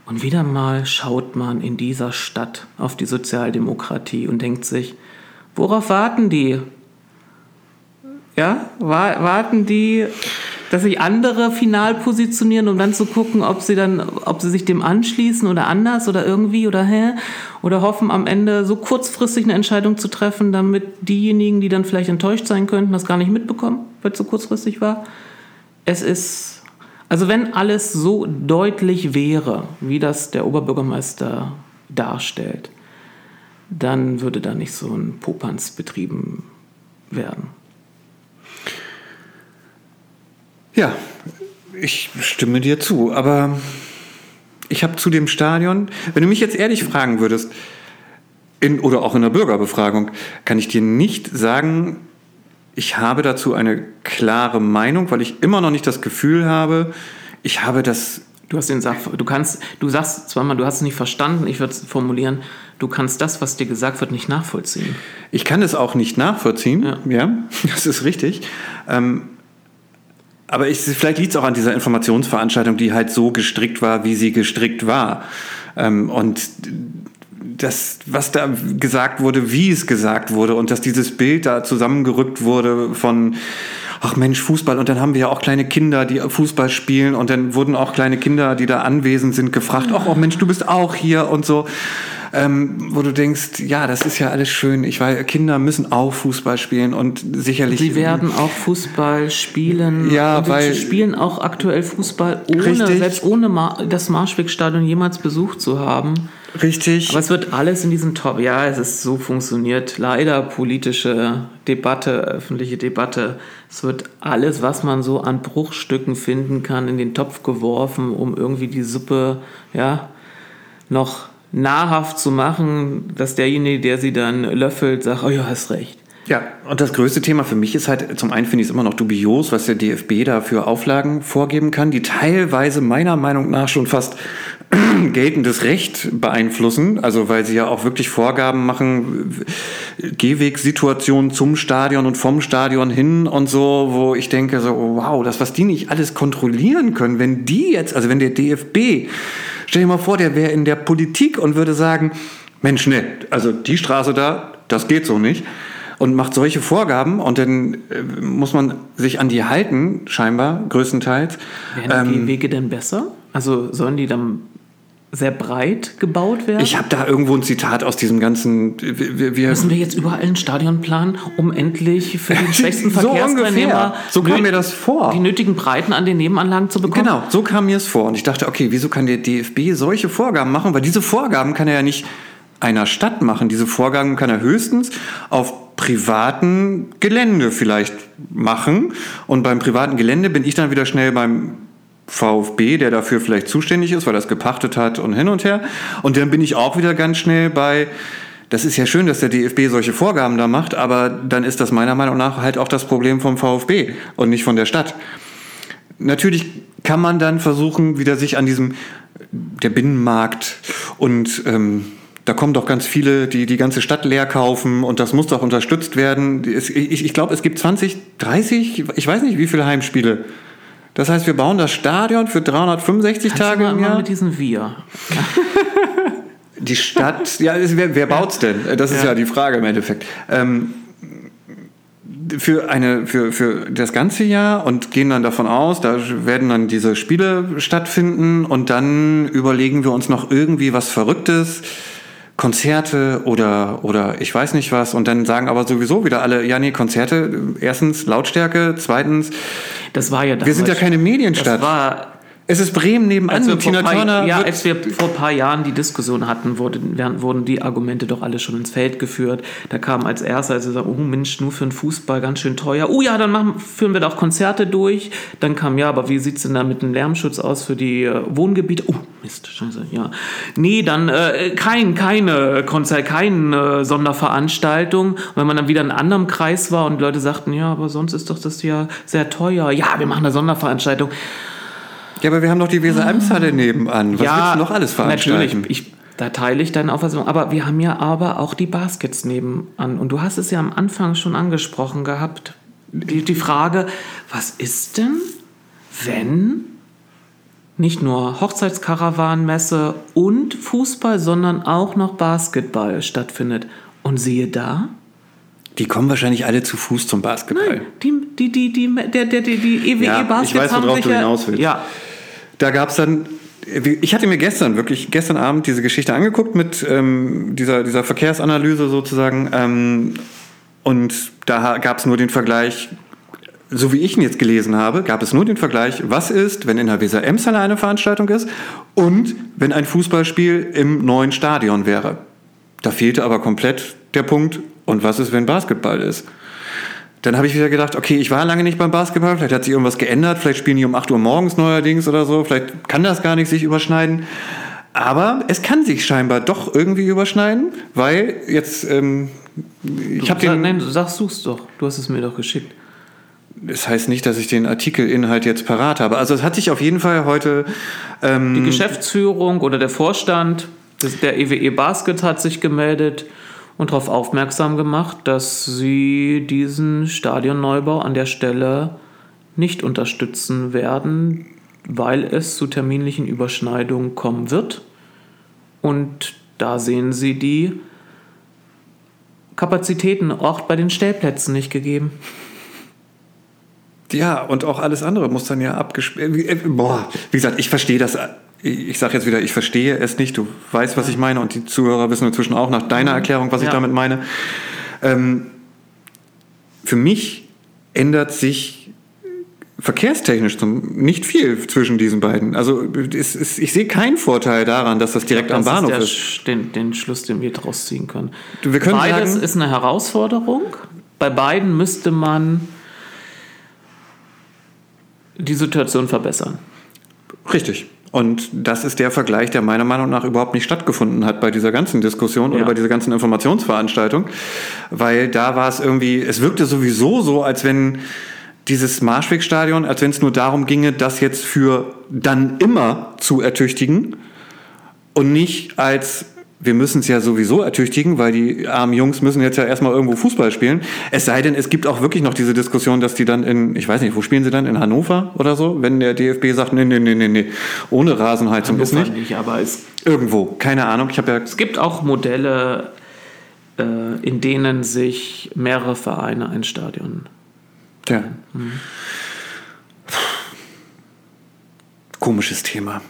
Und wieder mal schaut man in dieser Stadt auf die Sozialdemokratie und denkt sich, worauf warten die? Ja, warten die dass sich andere final positionieren, um dann zu gucken, ob sie dann, ob sie sich dem anschließen oder anders oder irgendwie oder hä? Oder hoffen am Ende so kurzfristig eine Entscheidung zu treffen, damit diejenigen, die dann vielleicht enttäuscht sein könnten, das gar nicht mitbekommen, weil es so kurzfristig war. Es ist, also wenn alles so deutlich wäre, wie das der Oberbürgermeister darstellt, dann würde da nicht so ein Popanz betrieben werden. Ja, ich stimme dir zu, aber ich habe zu dem Stadion, wenn du mich jetzt ehrlich fragen würdest, in, oder auch in der Bürgerbefragung, kann ich dir nicht sagen, ich habe dazu eine klare Meinung, weil ich immer noch nicht das Gefühl habe, ich habe das. Du hast den Sach, du kannst, du sagst zweimal, du hast es nicht verstanden, ich würde es formulieren, du kannst das, was dir gesagt wird, nicht nachvollziehen. Ich kann es auch nicht nachvollziehen, ja, ja [LAUGHS] das ist richtig. Ähm, aber ich, vielleicht liegt es auch an dieser Informationsveranstaltung, die halt so gestrickt war, wie sie gestrickt war. Ähm, und das, was da gesagt wurde, wie es gesagt wurde und dass dieses Bild da zusammengerückt wurde von, ach Mensch, Fußball. Und dann haben wir ja auch kleine Kinder, die Fußball spielen und dann wurden auch kleine Kinder, die da anwesend sind, gefragt, ach oh Mensch, du bist auch hier und so ähm, wo du denkst, ja, das ist ja alles schön. Ich weiß, Kinder müssen auch Fußball spielen und sicherlich. Sie werden auch Fußball spielen. Ja, und weil sie spielen auch aktuell Fußball, ohne, richtig. selbst ohne das Marschwegstadion jemals besucht zu haben. Richtig. Aber es wird alles in diesem Top. Ja, es ist so funktioniert. Leider politische Debatte, öffentliche Debatte. Es wird alles, was man so an Bruchstücken finden kann, in den Topf geworfen, um irgendwie die Suppe, ja, noch nahrhaft zu machen, dass derjenige, der sie dann löffelt, sagt, oh ja, hast recht. Ja, und das größte Thema für mich ist halt, zum einen finde ich es immer noch dubios, was der DFB da für Auflagen vorgeben kann, die teilweise meiner Meinung nach schon fast [CLEARS THROAT] geltendes Recht beeinflussen, also weil sie ja auch wirklich Vorgaben machen, Gehwegsituationen zum Stadion und vom Stadion hin und so, wo ich denke so, wow, das, was die nicht alles kontrollieren können, wenn die jetzt, also wenn der DFB, stell dir mal vor, der wäre in der Politik und würde sagen, Mensch, ne, also die Straße da, das geht so nicht und macht solche Vorgaben und dann äh, muss man sich an die halten, scheinbar, größtenteils. Werden die ähm, Wege denn besser? Also sollen die dann sehr breit gebaut werden? Ich habe da irgendwo ein Zitat aus diesem ganzen. Wir, wir Müssen wir jetzt überall einen Stadion planen, um endlich für den [LAUGHS] schwächsten so Verkehrsteilnehmer so kam mir das vor. die nötigen Breiten an den Nebenanlagen zu bekommen? Genau, so kam mir es vor. Und ich dachte, okay, wieso kann der DFB solche Vorgaben machen? Weil diese Vorgaben kann er ja nicht einer Stadt machen. Diese Vorgaben kann er höchstens auf privaten Gelände vielleicht machen. Und beim privaten Gelände bin ich dann wieder schnell beim VfB, der dafür vielleicht zuständig ist, weil es gepachtet hat und hin und her. Und dann bin ich auch wieder ganz schnell bei, das ist ja schön, dass der DFB solche Vorgaben da macht, aber dann ist das meiner Meinung nach halt auch das Problem vom VfB und nicht von der Stadt. Natürlich kann man dann versuchen, wieder sich an diesem, der Binnenmarkt und ähm, da kommen doch ganz viele, die die ganze Stadt leer kaufen und das muss doch unterstützt werden. Ich, ich glaube, es gibt 20, 30, ich weiß nicht, wie viele Heimspiele. Das heißt, wir bauen das Stadion für 365 Kannst Tage im Jahr. mit diesem Wir. Die Stadt, ja, wer, wer baut's denn? Das ist ja. ja die Frage im Endeffekt. Ähm, für, eine, für, für das ganze Jahr und gehen dann davon aus, da werden dann diese Spiele stattfinden und dann überlegen wir uns noch irgendwie was Verrücktes Konzerte oder, oder ich weiß nicht was und dann sagen aber sowieso wieder alle, ja nee, Konzerte, erstens Lautstärke, zweitens, das war ja Wir sind ja keine Medienstadt. Das war es ist Bremen nebenan. Als Tina paar, Turner. Ja, als wir vor ein paar Jahren die Diskussion hatten, wurden, wurden die Argumente doch alle schon ins Feld geführt. Da kam als erster, als sie sagen, oh Mensch, nur für den Fußball ganz schön teuer. Oh ja, dann machen, führen wir da auch Konzerte durch. Dann kam, ja, aber wie sieht es denn da mit dem Lärmschutz aus für die äh, Wohngebiete? Oh, Mist, scheiße, ja. Nee, dann äh, kein, keine Konzert, keine äh, Sonderveranstaltung. Und wenn man dann wieder in einem anderen Kreis war und Leute sagten, ja, aber sonst ist doch das ja sehr teuer. Ja, wir machen eine Sonderveranstaltung. Ja, aber wir haben noch die Weser Emshalle nebenan. Was ja, willst du noch alles veranstalten? Natürlich, ich, da teile ich deine Auffassung. Aber wir haben ja aber auch die Baskets nebenan. Und du hast es ja am Anfang schon angesprochen gehabt. Die, die Frage, was ist denn, wenn nicht nur Hochzeitskarawanenmesse und Fußball, sondern auch noch Basketball stattfindet? Und siehe da, die kommen wahrscheinlich alle zu Fuß zum Basketball. Nein, die, die, die, die, der, der, die, die EWE ja, Baskets ich weiß, worauf du hinaus willst. Ja. Da gab es dann ich hatte mir gestern, wirklich gestern Abend diese Geschichte angeguckt mit ähm, dieser, dieser Verkehrsanalyse sozusagen. Ähm, und da gab es nur den Vergleich, so wie ich ihn jetzt gelesen habe, gab es nur den Vergleich, was ist, wenn in der Weser Emshalle eine Veranstaltung ist und wenn ein Fußballspiel im neuen Stadion wäre. Da fehlte aber komplett der Punkt, und was ist, wenn Basketball ist? Dann habe ich wieder gedacht, okay, ich war lange nicht beim Basketball, vielleicht hat sich irgendwas geändert, vielleicht spielen die um 8 Uhr morgens neuerdings oder so, vielleicht kann das gar nicht sich überschneiden. Aber es kann sich scheinbar doch irgendwie überschneiden, weil jetzt, ähm, ich habe den... Nein, du sagst, suchst doch, du hast es mir doch geschickt. Das heißt nicht, dass ich den Artikelinhalt jetzt parat habe. Also es hat sich auf jeden Fall heute... Ähm, die Geschäftsführung oder der Vorstand der EWE e Basket hat sich gemeldet und darauf aufmerksam gemacht, dass sie diesen Stadionneubau an der Stelle nicht unterstützen werden, weil es zu terminlichen Überschneidungen kommen wird. Und da sehen sie die Kapazitäten auch bei den Stellplätzen nicht gegeben. Ja, und auch alles andere muss dann ja abgespielt. Äh, boah, wie gesagt, ich verstehe das ich sage jetzt wieder, ich verstehe es nicht, du weißt, was ich meine und die Zuhörer wissen inzwischen auch nach deiner mhm. Erklärung, was ja. ich damit meine. Ähm, für mich ändert sich verkehrstechnisch zum, nicht viel zwischen diesen beiden. Also es, es, ich sehe keinen Vorteil daran, dass das direkt das am Bahnhof ist. ist. Der, den, den Schluss, den wir daraus ziehen können. Können Beides sagen, ist eine Herausforderung. Bei beiden müsste man die Situation verbessern. Richtig. Und das ist der Vergleich, der meiner Meinung nach überhaupt nicht stattgefunden hat bei dieser ganzen Diskussion Ja. oder bei dieser ganzen Informationsveranstaltung. Weil da war es irgendwie, es wirkte sowieso so, als wenn dieses Marschwegstadion, als wenn es nur darum ginge, das jetzt für dann immer zu ertüchtigen und nicht als wir müssen es ja sowieso ertüchtigen, weil die armen Jungs müssen jetzt ja erstmal irgendwo Fußball spielen. Es sei denn, es gibt auch wirklich noch diese Diskussion, dass die dann in, ich weiß nicht, wo spielen sie dann? In Hannover oder so? Wenn der DFB sagt, nee, nee, nee, nee, nee, ohne Rasenheizung ist Hannover nicht. aber es, Irgendwo, keine Ahnung. Ich habe ja es gibt auch Modelle, äh, in denen sich mehrere Vereine ein Stadion. Tja. Komisches Thema.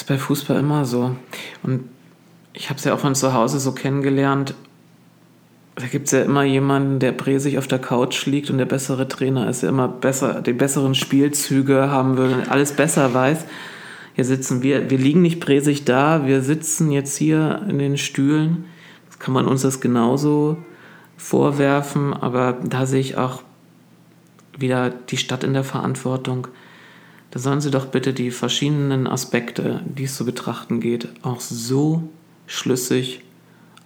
Ist bei Fußball immer so. Und ich habe es ja auch von zu Hause so kennengelernt. Da gibt es ja immer jemanden, der bräsig auf der Couch liegt und der bessere Trainer ist, der immer besser, die besseren Spielzüge haben will und alles besser weiß. Hier sitzen wir, wir liegen nicht bräsig da, wir sitzen jetzt hier in den Stühlen. Das kann man uns das genauso vorwerfen, aber da sehe ich auch wieder die Stadt in der Verantwortung. Da sollen sie doch bitte die verschiedenen Aspekte, die es zu betrachten geht, auch so schlüssig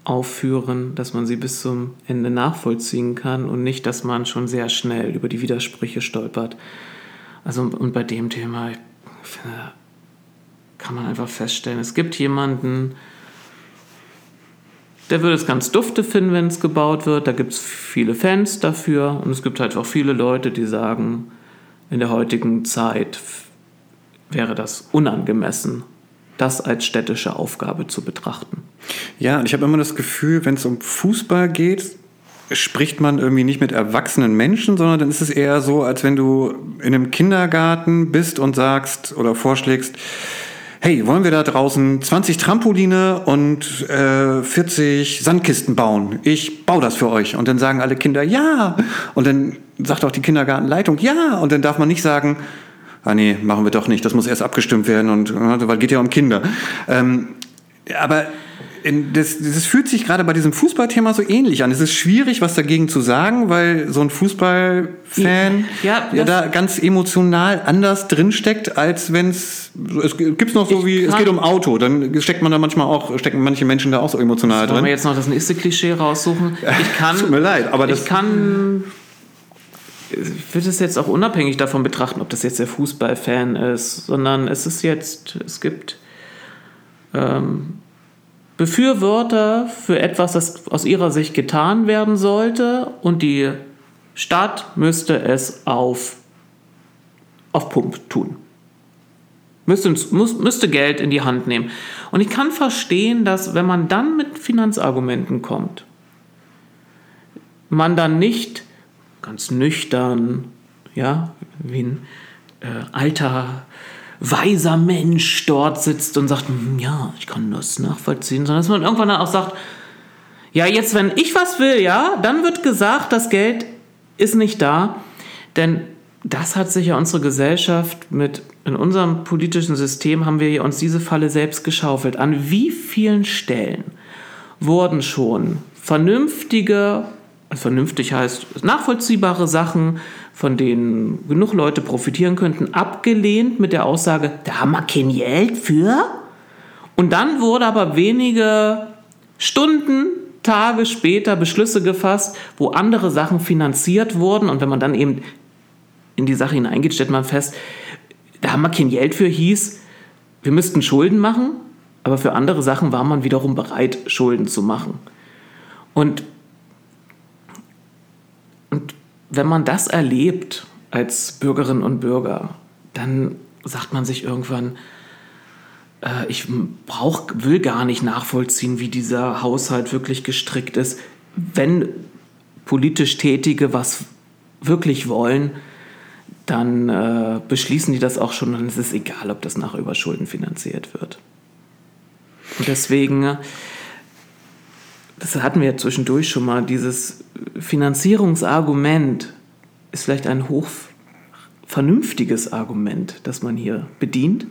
aufführen, dass man sie bis zum Ende nachvollziehen kann und nicht, dass man schon sehr schnell über die Widersprüche stolpert. Also und bei dem Thema kann man einfach feststellen, es gibt jemanden, der würde es ganz dufte finden, wenn es gebaut wird. Da gibt es viele Fans dafür und es gibt halt auch viele Leute, die sagen, in der heutigen Zeit wäre das unangemessen, das als städtische Aufgabe zu betrachten. Ja, und ich habe immer das Gefühl, wenn es um Fußball geht, spricht man irgendwie nicht mit erwachsenen Menschen, sondern dann ist es eher so, als wenn du in einem Kindergarten bist und sagst oder vorschlägst, hey, wollen wir da draußen 20 Trampoline und äh, 40 Sandkisten bauen? Ich baue das für euch. Und dann sagen alle Kinder, ja. Und dann sagt auch die Kindergartenleitung, ja. Und dann darf man nicht sagen, ah nee, machen wir doch nicht, das muss erst abgestimmt werden und äh, weil geht ja um Kinder. Ähm, aber das, das fühlt sich gerade bei diesem Fußballthema so ähnlich an. Es ist schwierig, was dagegen zu sagen, weil so ein Fußballfan Ja, ja, da ganz emotional anders drinsteckt, als wenn es. Es gibt's noch so wie, es geht um Auto, dann steckt man da manchmal auch, stecken manche Menschen da auch so emotional Wollen wir drin. jetzt noch das nächste Klischee raussuchen? Ich [LAUGHS] kann, Tut mir leid, aber das- ich kann, ich würde es jetzt auch unabhängig davon betrachten, ob das jetzt der Fußballfan ist, sondern es ist jetzt, es gibt ähm, Befürworter für etwas, das aus ihrer Sicht getan werden sollte und die Stadt müsste es auf, auf Pump tun. Müsste, müsste Geld in die Hand nehmen. Und ich kann verstehen, dass wenn man dann mit Finanzargumenten kommt, man dann nicht ganz nüchtern, ja, wie ein äh, alter, weiser Mensch dort sitzt und sagt, "Hm, ja, ich kann das nachvollziehen, sondern dass man irgendwann dann auch sagt, ja, jetzt, wenn ich was will, ja, dann wird gesagt, das Geld ist nicht da. Denn das hat sich ja unsere Gesellschaft mit, in unserem politischen System haben wir uns diese Falle selbst geschaufelt. An wie vielen Stellen wurden schon vernünftige, vernünftig heißt nachvollziehbare Sachen, von denen genug Leute profitieren könnten, abgelehnt mit der Aussage, da haben wir kein Geld für. Und dann wurde aber wenige Stunden, Tage später Beschlüsse gefasst, wo andere Sachen finanziert wurden. Und wenn man dann eben in die Sache hineingeht, stellt man fest, da haben wir kein Geld für, hieß, wir müssten Schulden machen, aber für andere Sachen war man wiederum bereit, Schulden zu machen. Und, und wenn man das erlebt als Bürgerin und Bürger, dann sagt man sich irgendwann, äh, ich brauch, will gar nicht nachvollziehen, wie dieser Haushalt wirklich gestrickt ist. Wenn politisch Tätige was wirklich wollen, dann äh, beschließen die das auch schon und es ist egal, ob das nachher über Schulden finanziert wird. Und deswegen, äh, das hatten wir ja zwischendurch schon mal, dieses Finanzierungsargument ist vielleicht ein hoch vernünftiges Argument, das man hier bedient.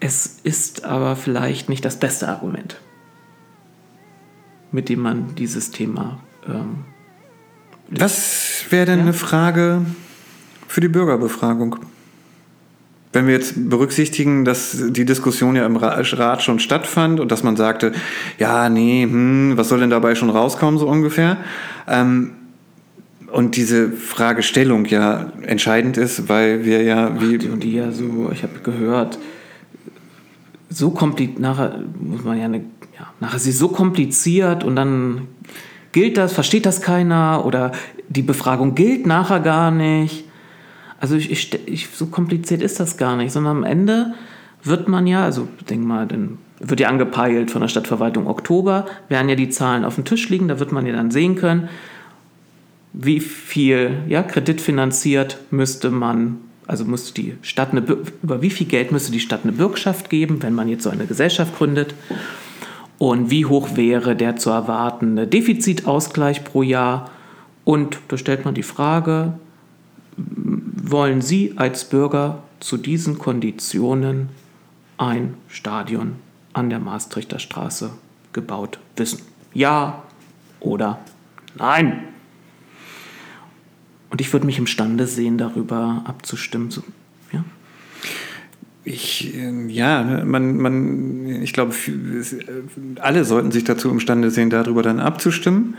Es ist aber vielleicht nicht das beste Argument, mit dem man dieses Thema. Ähm, Was wäre denn ja? eine Frage für die Bürgerbefragung? Wenn wir jetzt berücksichtigen, dass die Diskussion ja im Rat schon stattfand und dass man sagte, ja, nee, hm, was soll denn dabei schon rauskommen, so ungefähr. Ähm, und diese Fragestellung ja entscheidend ist, weil wir ja wie. Ach, die, und die ja so, ich habe gehört, so kompliziert, nachher muss man ja eine, ja, nachher ist sie so kompliziert und dann gilt das, versteht das keiner oder die Befragung gilt nachher gar nicht. Also ich, ich, ich, so kompliziert ist das gar nicht, sondern am Ende wird man ja, also denk mal, dann wird ja angepeilt von der Stadtverwaltung Oktober, werden ja die Zahlen auf dem Tisch liegen, da wird man ja dann sehen können, wie viel ja, kreditfinanziert müsste man, also müsste die Stadt eine, über wie viel Geld müsste die Stadt eine Bürgschaft geben, wenn man jetzt so eine Gesellschaft gründet? Und wie hoch wäre der zu erwartende Defizitausgleich pro Jahr? Und da stellt man die Frage, wollen Sie als Bürger zu diesen Konditionen ein Stadion an der Maastrichter Straße gebaut wissen? Ja oder nein? Und ich würde mich imstande sehen, darüber abzustimmen. So, ja? Ich, ähm, ja, ne, man, man, ich glaube, alle sollten sich dazu imstande sehen, darüber dann abzustimmen.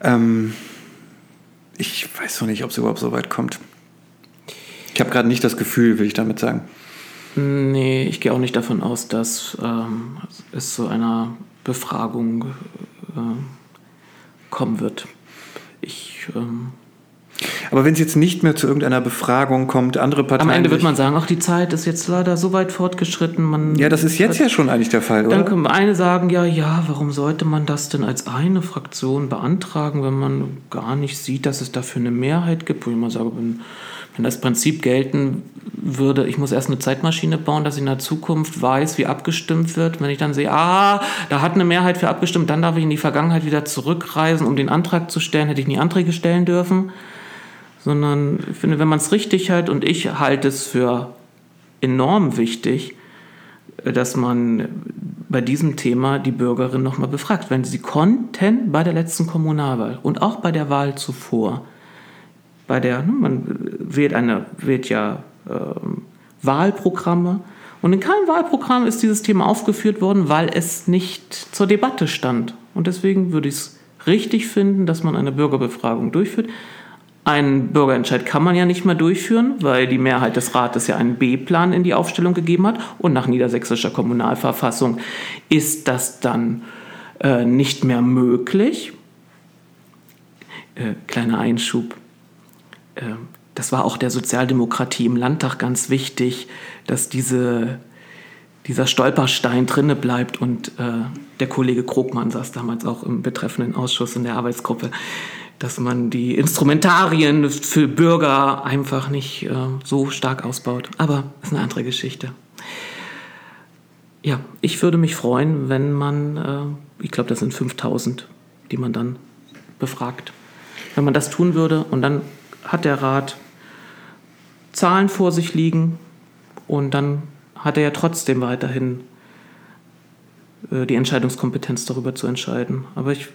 Ähm, ich weiß noch nicht, ob es überhaupt so weit kommt. Ich habe gerade nicht das Gefühl, will ich damit sagen. Nee, ich gehe auch nicht davon aus, dass ähm, es zu einer Befragung äh, kommen wird. Ich ähm, aber wenn es jetzt nicht mehr zu irgendeiner Befragung kommt, andere Parteien. Am Ende wird man sagen, ach, die Zeit ist jetzt leider so weit fortgeschritten. Man ja, das ist jetzt ja schon eigentlich der Fall, oder? Dann können eine sagen, ja, ja, warum sollte man das denn als eine Fraktion beantragen, wenn man gar nicht sieht, dass es dafür eine Mehrheit gibt? Wo ich mal sage, wenn, wenn das Prinzip gelten würde, ich muss erst eine Zeitmaschine bauen, dass ich in der Zukunft weiß, wie abgestimmt wird. Wenn ich dann sehe, ah, da hat eine Mehrheit für abgestimmt, dann darf ich in die Vergangenheit wieder zurückreisen, um den Antrag zu stellen, hätte ich nie Anträge stellen dürfen sondern ich finde, wenn man es richtig hält und ich halte es für enorm wichtig, dass man bei diesem Thema die Bürgerin nochmal befragt. Wenn sie konnten bei der letzten Kommunalwahl und auch bei der Wahl zuvor, bei der, ne, man wählt, eine, wählt ja äh, Wahlprogramme und in keinem Wahlprogramm ist dieses Thema aufgeführt worden, weil es nicht zur Debatte stand. Und deswegen würde ich es richtig finden, dass man eine Bürgerbefragung durchführt. Einen Bürgerentscheid kann man ja nicht mehr durchführen, weil die Mehrheit des Rates ja einen B-Plan in die Aufstellung gegeben hat. Und nach niedersächsischer Kommunalverfassung ist das dann äh, nicht mehr möglich. Äh, kleiner Einschub. Äh, das war auch der Sozialdemokratie im Landtag ganz wichtig, dass diese, dieser Stolperstein drinne bleibt. Und äh, der Kollege Krogmann saß damals auch im betreffenden Ausschuss in der Arbeitsgruppe dass man die Instrumentarien für Bürger einfach nicht äh, so stark ausbaut. Aber das ist eine andere Geschichte. Ja, ich würde mich freuen, wenn man, äh, ich glaube, das sind 5000, die man dann befragt. Wenn man das tun würde und dann hat der Rat Zahlen vor sich liegen und dann hat er ja trotzdem weiterhin äh, die Entscheidungskompetenz darüber zu entscheiden. Aber ich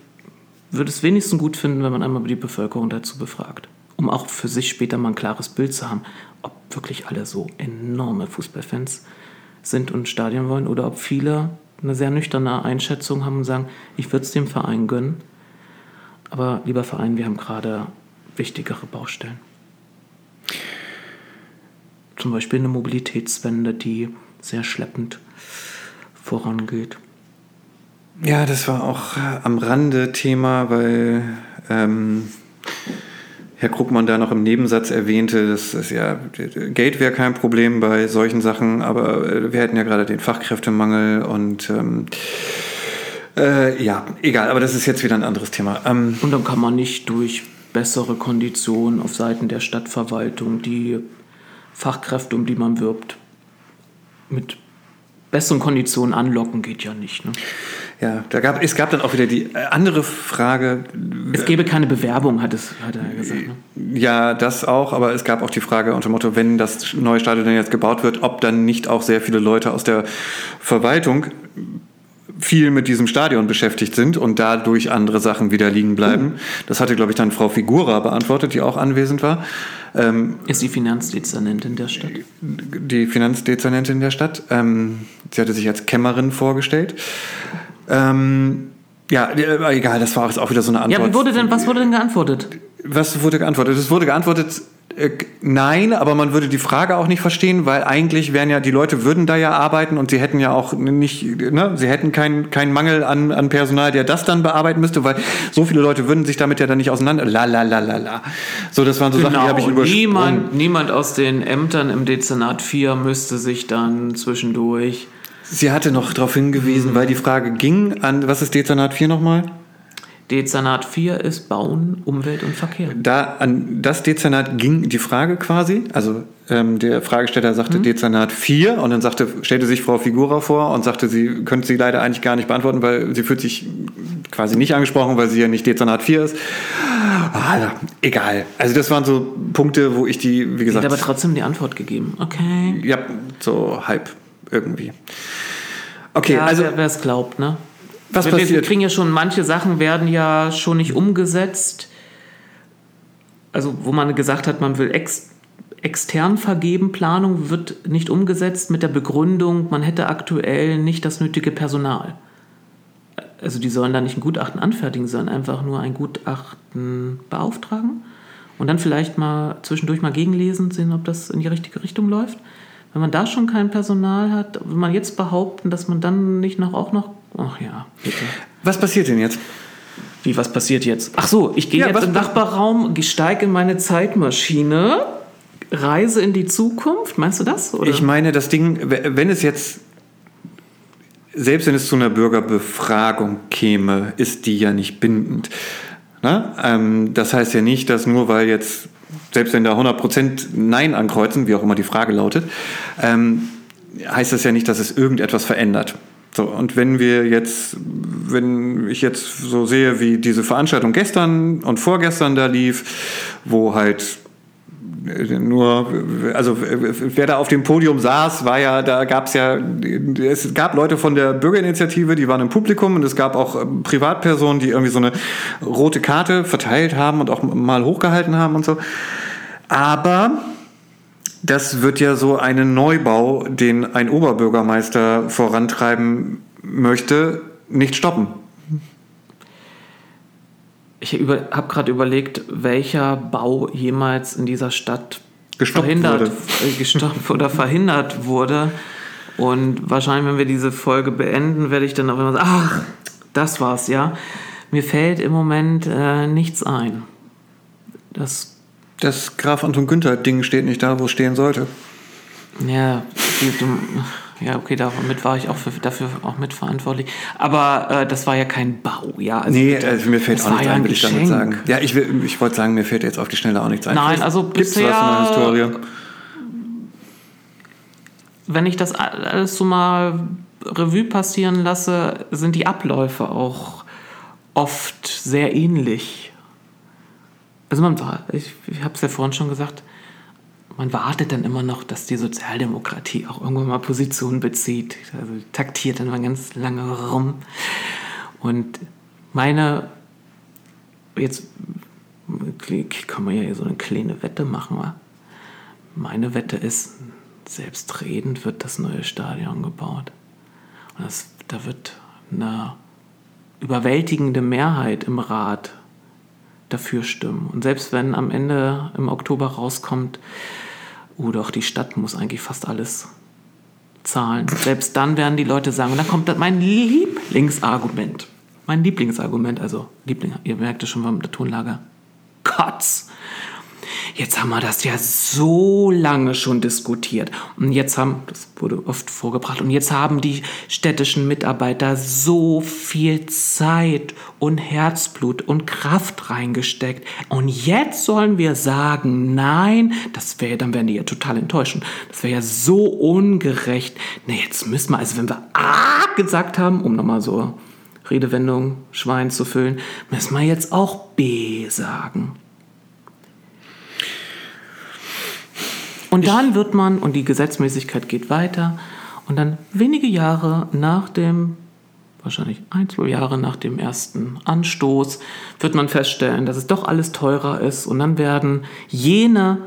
würde es wenigstens gut finden, wenn man einmal die Bevölkerung dazu befragt, um auch für sich später mal ein klares Bild zu haben, ob wirklich alle so enorme Fußballfans sind und Stadion wollen oder ob viele eine sehr nüchterne Einschätzung haben und sagen, ich würde es dem Verein gönnen, aber lieber Verein, wir haben gerade wichtigere Baustellen. Zum Beispiel eine Mobilitätswende, die sehr schleppend vorangeht. Ja, das war auch äh, am Rande Thema, weil ähm, Herr Krugmann da noch im Nebensatz erwähnte, dass es ja Geld wäre kein Problem bei solchen Sachen, aber äh, wir hätten ja gerade den Fachkräftemangel und ähm, äh, ja, egal, aber das ist jetzt wieder ein anderes Thema. Ähm, und dann kann man nicht durch bessere Konditionen auf Seiten der Stadtverwaltung die Fachkräfte, um die man wirbt, mit besseren Konditionen anlocken, geht ja nicht. Ne? Ja, da gab, es gab dann auch wieder die äh, andere Frage. Es gäbe keine Bewerbung, hat, es, hat er gesagt. Ne? Ja, das auch, aber es gab auch die Frage unter dem Motto, wenn das neue Stadion jetzt gebaut wird, ob dann nicht auch sehr viele Leute aus der Verwaltung viel mit diesem Stadion beschäftigt sind und dadurch andere Sachen wieder liegen bleiben. Das hatte, glaube ich, dann Frau Figura beantwortet, die auch anwesend war. Ähm, ist die Finanzdezernentin der Stadt? Die Finanzdezernentin der Stadt. Ähm, sie hatte sich als Kämmerin vorgestellt. Ähm, ja, äh, egal, das war auch wieder so eine Antwort. Ja, wurde denn, was wurde denn geantwortet? Was wurde geantwortet? Es wurde geantwortet, äh, nein, aber man würde die Frage auch nicht verstehen, weil eigentlich wären ja, die Leute würden da ja arbeiten und sie hätten ja auch nicht, ne, sie hätten keinen keinen Mangel an, an Personal, der das dann bearbeiten müsste, weil so viele Leute würden sich damit ja dann nicht auseinander, la la la la la. So, das waren so genau, Sachen, die habe ich übersprungen. Niemand, niemand aus den Ämtern im Dezernat 4 müsste sich dann zwischendurch Sie hatte noch darauf hingewiesen, weil die Frage ging an, was ist Dezernat 4 nochmal? Dezernat 4 ist Bauen, Umwelt und Verkehr. Da an das Dezernat ging die Frage quasi. Also ähm, der Fragesteller sagte mhm. Dezernat 4 und dann sagte, stellte sich Frau Figura vor und sagte, sie könnte sie leider eigentlich gar nicht beantworten, weil sie fühlt sich quasi nicht angesprochen, weil sie ja nicht Dezernat 4 ist. Ah, egal. Also das waren so Punkte, wo ich die, wie gesagt... Sie hat aber trotzdem die Antwort gegeben. Okay. Ja, so halb irgendwie. Okay, ja, also. Wer es glaubt, ne? Was wir, passiert? Wir kriegen ja schon, manche Sachen werden ja schon nicht umgesetzt. Also, wo man gesagt hat, man will ex, extern vergeben, Planung wird nicht umgesetzt mit der Begründung, man hätte aktuell nicht das nötige Personal. Also, die sollen da nicht ein Gutachten anfertigen, sondern einfach nur ein Gutachten beauftragen und dann vielleicht mal zwischendurch mal gegenlesen, sehen, ob das in die richtige Richtung läuft. Wenn man da schon kein Personal hat, will man jetzt behaupten, dass man dann nicht noch auch noch. Ach ja, bitte. Was passiert denn jetzt? Wie, was passiert jetzt? Ach so, ich gehe ja, jetzt im Nachbarraum, steige in meine Zeitmaschine, reise in die Zukunft. Meinst du das? Oder? Ich meine, das Ding, wenn es jetzt, selbst wenn es zu einer Bürgerbefragung käme, ist die ja nicht bindend. Na? Ähm, das heißt ja nicht, dass nur weil jetzt selbst wenn da 100% Nein ankreuzen, wie auch immer die Frage lautet, ähm, heißt das ja nicht, dass es irgendetwas verändert. So, und wenn wir jetzt, wenn ich jetzt so sehe, wie diese Veranstaltung gestern und vorgestern da lief, wo halt nur, also wer da auf dem Podium saß, war ja, da gab es ja, es gab Leute von der Bürgerinitiative, die waren im Publikum und es gab auch ähm, Privatpersonen, die irgendwie so eine rote Karte verteilt haben und auch mal hochgehalten haben und so. Aber das wird ja so einen Neubau, den ein Oberbürgermeister vorantreiben möchte, nicht stoppen. Ich habe gerade überlegt, welcher Bau jemals in dieser Stadt gestoppt verhindert wurde. Äh, gestoppt oder verhindert wurde. Und wahrscheinlich, wenn wir diese Folge beenden, werde ich dann auch immer sagen, ach, das war's, ja. Mir fällt im Moment äh, nichts ein. Das, das Graf Anton Günther-Ding steht nicht da, wo es stehen sollte. Ja, ja, okay, damit war ich auch für, dafür auch mitverantwortlich. Aber äh, das war ja kein Bau, ja. Also nee, also mir fällt auch nichts ja ein, will ich damit sagen. Ja, ich, ich wollte sagen, mir fällt jetzt auf die Schnelle auch nichts ein. Nein, also Gibt's bisher... was in der Historie? Wenn ich das alles so mal Revue passieren lasse, sind die Abläufe auch oft sehr ähnlich. Also man, ich, ich habe es ja vorhin schon gesagt, man wartet dann immer noch, dass die Sozialdemokratie auch irgendwann mal Position bezieht. Also taktiert dann mal ganz lange rum. Und meine, jetzt kann man ja so eine kleine Wette machen. Wa? Meine Wette ist, selbstredend wird das neue Stadion gebaut. Und das, da wird eine überwältigende Mehrheit im Rat dafür stimmen. Und selbst wenn am Ende im Oktober rauskommt, oh doch, die Stadt muss eigentlich fast alles zahlen. Selbst dann werden die Leute sagen, und dann kommt mein Lieblingsargument. Mein Lieblingsargument, also Liebling, ihr merkt es schon beim Tonlager. Kotz. Jetzt haben wir das ja so lange schon diskutiert. Und jetzt haben, das wurde oft vorgebracht, und jetzt haben die städtischen Mitarbeiter so viel Zeit und Herzblut und Kraft reingesteckt. Und jetzt sollen wir sagen, nein, das wäre, dann werden die ja total enttäuschen. Das wäre ja so ungerecht. Ne, jetzt müssen wir, also wenn wir A gesagt haben, um nochmal so Redewendung Schwein zu füllen, müssen wir jetzt auch B sagen. Und dann wird man, und die Gesetzmäßigkeit geht weiter, und dann wenige Jahre nach dem, wahrscheinlich ein, zwei Jahre nach dem ersten Anstoß, wird man feststellen, dass es doch alles teurer ist. Und dann werden jene,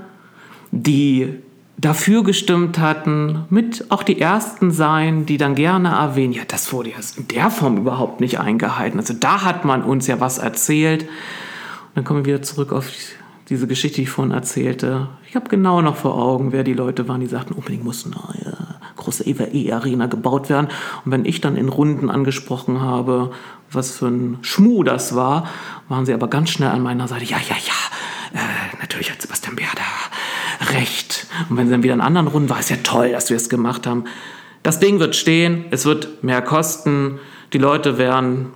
die dafür gestimmt hatten, mit auch die ersten sein, die dann gerne erwähnen, ja, das wurde ja in der Form überhaupt nicht eingehalten. Also da hat man uns ja was erzählt. Und dann kommen wir wieder zurück auf diese Geschichte, die ich vorhin erzählte. Ich habe genau noch vor Augen, wer die Leute waren, die sagten, unbedingt muss eine große EWE-Arena gebaut werden. Und wenn ich dann in Runden angesprochen habe, was für ein Schmuh das war, waren sie aber ganz schnell an meiner Seite, ja, ja, ja, äh, natürlich hat Sebastian Bär da recht. Und wenn sie dann wieder in anderen Runden, war es ja toll, dass wir es gemacht haben. Das Ding wird stehen, es wird mehr kosten, die Leute werden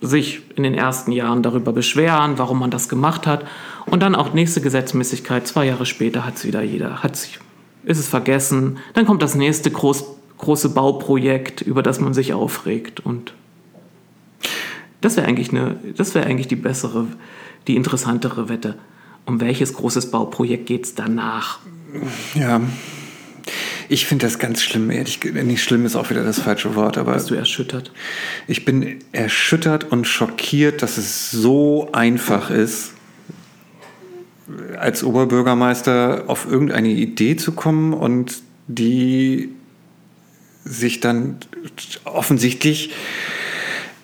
sich in den ersten Jahren darüber beschweren, warum man das gemacht hat. Und dann auch nächste Gesetzmäßigkeit, zwei Jahre später hat es wieder jeder, hat sich, ist es vergessen. Dann kommt das nächste groß, große Bauprojekt, über das man sich aufregt. Und das wäre eigentlich, eine, wär eigentlich die bessere, die interessantere Wette. Um welches großes Bauprojekt geht es danach? Ja, ich finde das ganz schlimm, ehrlich Nicht schlimm ist auch wieder das falsche Wort, aber. Bist du erschüttert? Ich bin erschüttert und schockiert, dass es so einfach ist, als Oberbürgermeister auf irgendeine Idee zu kommen und die sich dann offensichtlich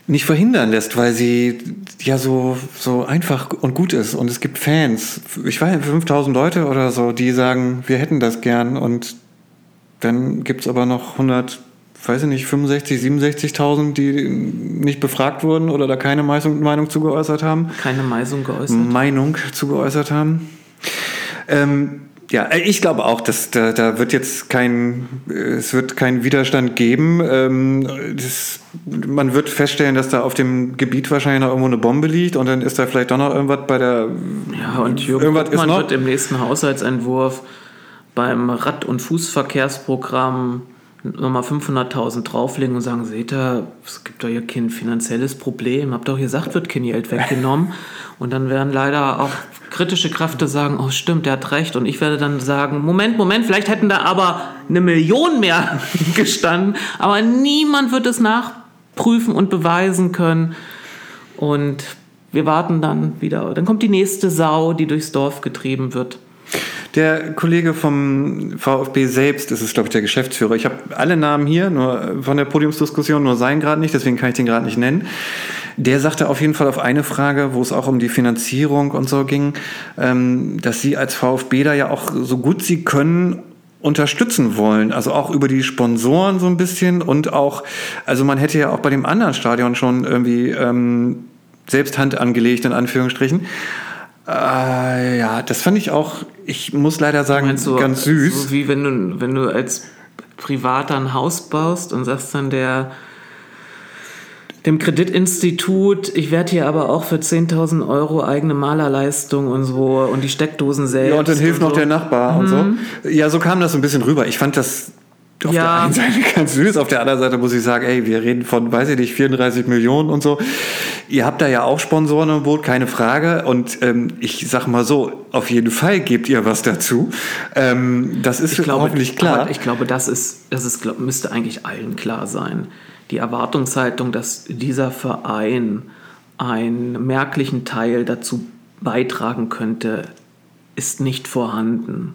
nicht verhindern lässt, weil sie ja so, so einfach und gut ist. Und es gibt Fans, ich weiß 5000 Leute oder so, die sagen, wir hätten das gern. Und dann gibt es aber noch 100, weiß ich nicht, 65, 67.000, die nicht befragt wurden oder da keine Meinung, Meinung zu geäußert haben. Keine Meinung geäußert. Meinung zu geäußert haben. Ähm, ja, ich glaube auch, dass da, da wird jetzt kein, es wird keinen Widerstand geben. Ähm, das, man wird feststellen, dass da auf dem Gebiet wahrscheinlich noch irgendwo eine Bombe liegt und dann ist da vielleicht doch noch irgendwas bei der. Ja, und Jürgen irgendwas ist noch, wird im nächsten Haushaltsentwurf beim Rad- und Fußverkehrsprogramm nochmal 500.000 drauflegen und sagen, seht ihr, es gibt doch hier kein finanzielles Problem, habt doch gesagt, wird kein Geld weggenommen. [LAUGHS] Und dann werden leider auch kritische Kräfte sagen, oh stimmt, der hat recht. Und ich werde dann sagen, Moment, Moment, vielleicht hätten da aber eine Million mehr [LAUGHS] gestanden. Aber niemand wird es nachprüfen und beweisen können. Und wir warten dann wieder. Dann kommt die nächste Sau, die durchs Dorf getrieben wird. Der Kollege vom VfB selbst ist es, glaube ich, der Geschäftsführer. Ich habe alle Namen hier, nur von der Podiumsdiskussion, nur seinen gerade nicht, deswegen kann ich den gerade nicht nennen. Der sagte auf jeden Fall auf eine Frage, wo es auch um die Finanzierung und so ging, ähm, dass Sie als VfB da ja auch so gut Sie können unterstützen wollen. Also auch über die Sponsoren so ein bisschen und auch, also man hätte ja auch bei dem anderen Stadion schon irgendwie ähm, selbst Hand angelegt, in Anführungsstrichen. Äh, ja, das fand ich auch, ich muss leider sagen, so, ganz süß. So wie wenn du, wenn du als Privater ein Haus baust und sagst dann der dem Kreditinstitut, ich werde hier aber auch für 10.000 Euro eigene Malerleistung und so und die Steckdosen selbst. Ja, und dann hilft und noch so. der Nachbar mhm. und so. Mhm. Ja, so kam das so ein bisschen rüber. Ich fand das auf ja. der einen Seite [LAUGHS] ganz süß, auf der anderen Seite muss ich sagen, ey, wir reden von, weiß ich nicht, 34 Millionen und so. Ihr habt da ja auch Sponsoren im Boot, keine Frage. Und ähm, ich sag mal so, auf jeden Fall gebt ihr was dazu. Ähm, das ist ich glaube, hoffentlich klar. ich glaube, das ist, das ist, glaub, müsste eigentlich allen klar sein. Die Erwartungshaltung, dass dieser Verein einen merklichen Teil dazu beitragen könnte, ist nicht vorhanden.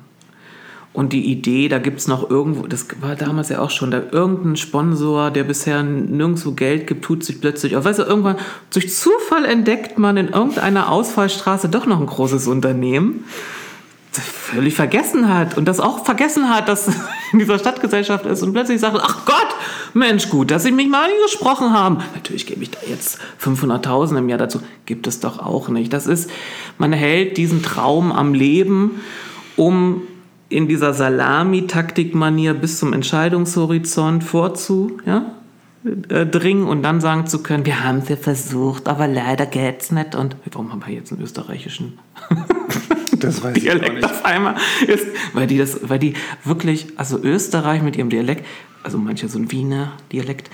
Und die Idee, da gibt es noch irgendwo, das war damals ja auch schon, da irgendein Sponsor, der bisher nirgendwo Geld gibt, tut sich plötzlich, auf. weißt du, irgendwann durch Zufall entdeckt man in irgendeiner Ausfallstraße doch noch ein großes Unternehmen, das völlig vergessen hat und das auch vergessen hat, dass [LAUGHS] in dieser Stadtgesellschaft ist und plötzlich sagt, ach Gott, Mensch, gut, dass Sie mich mal angesprochen haben. Natürlich gebe ich da jetzt 500.000 im Jahr dazu. Gibt es doch auch nicht. Das ist, man hält diesen Traum am Leben, um in dieser Salami-Taktik-Manier bis zum Entscheidungshorizont vorzudringen ja, äh, und dann sagen zu können, wir haben es ja versucht, aber leider geht's nicht. Und warum haben wir jetzt einen österreichischen [LAUGHS] das weiß Dialekt auf einmal? Ist, weil die das, weil die wirklich, also Österreich mit ihrem Dialekt, also manche so ein Wiener Dialekt,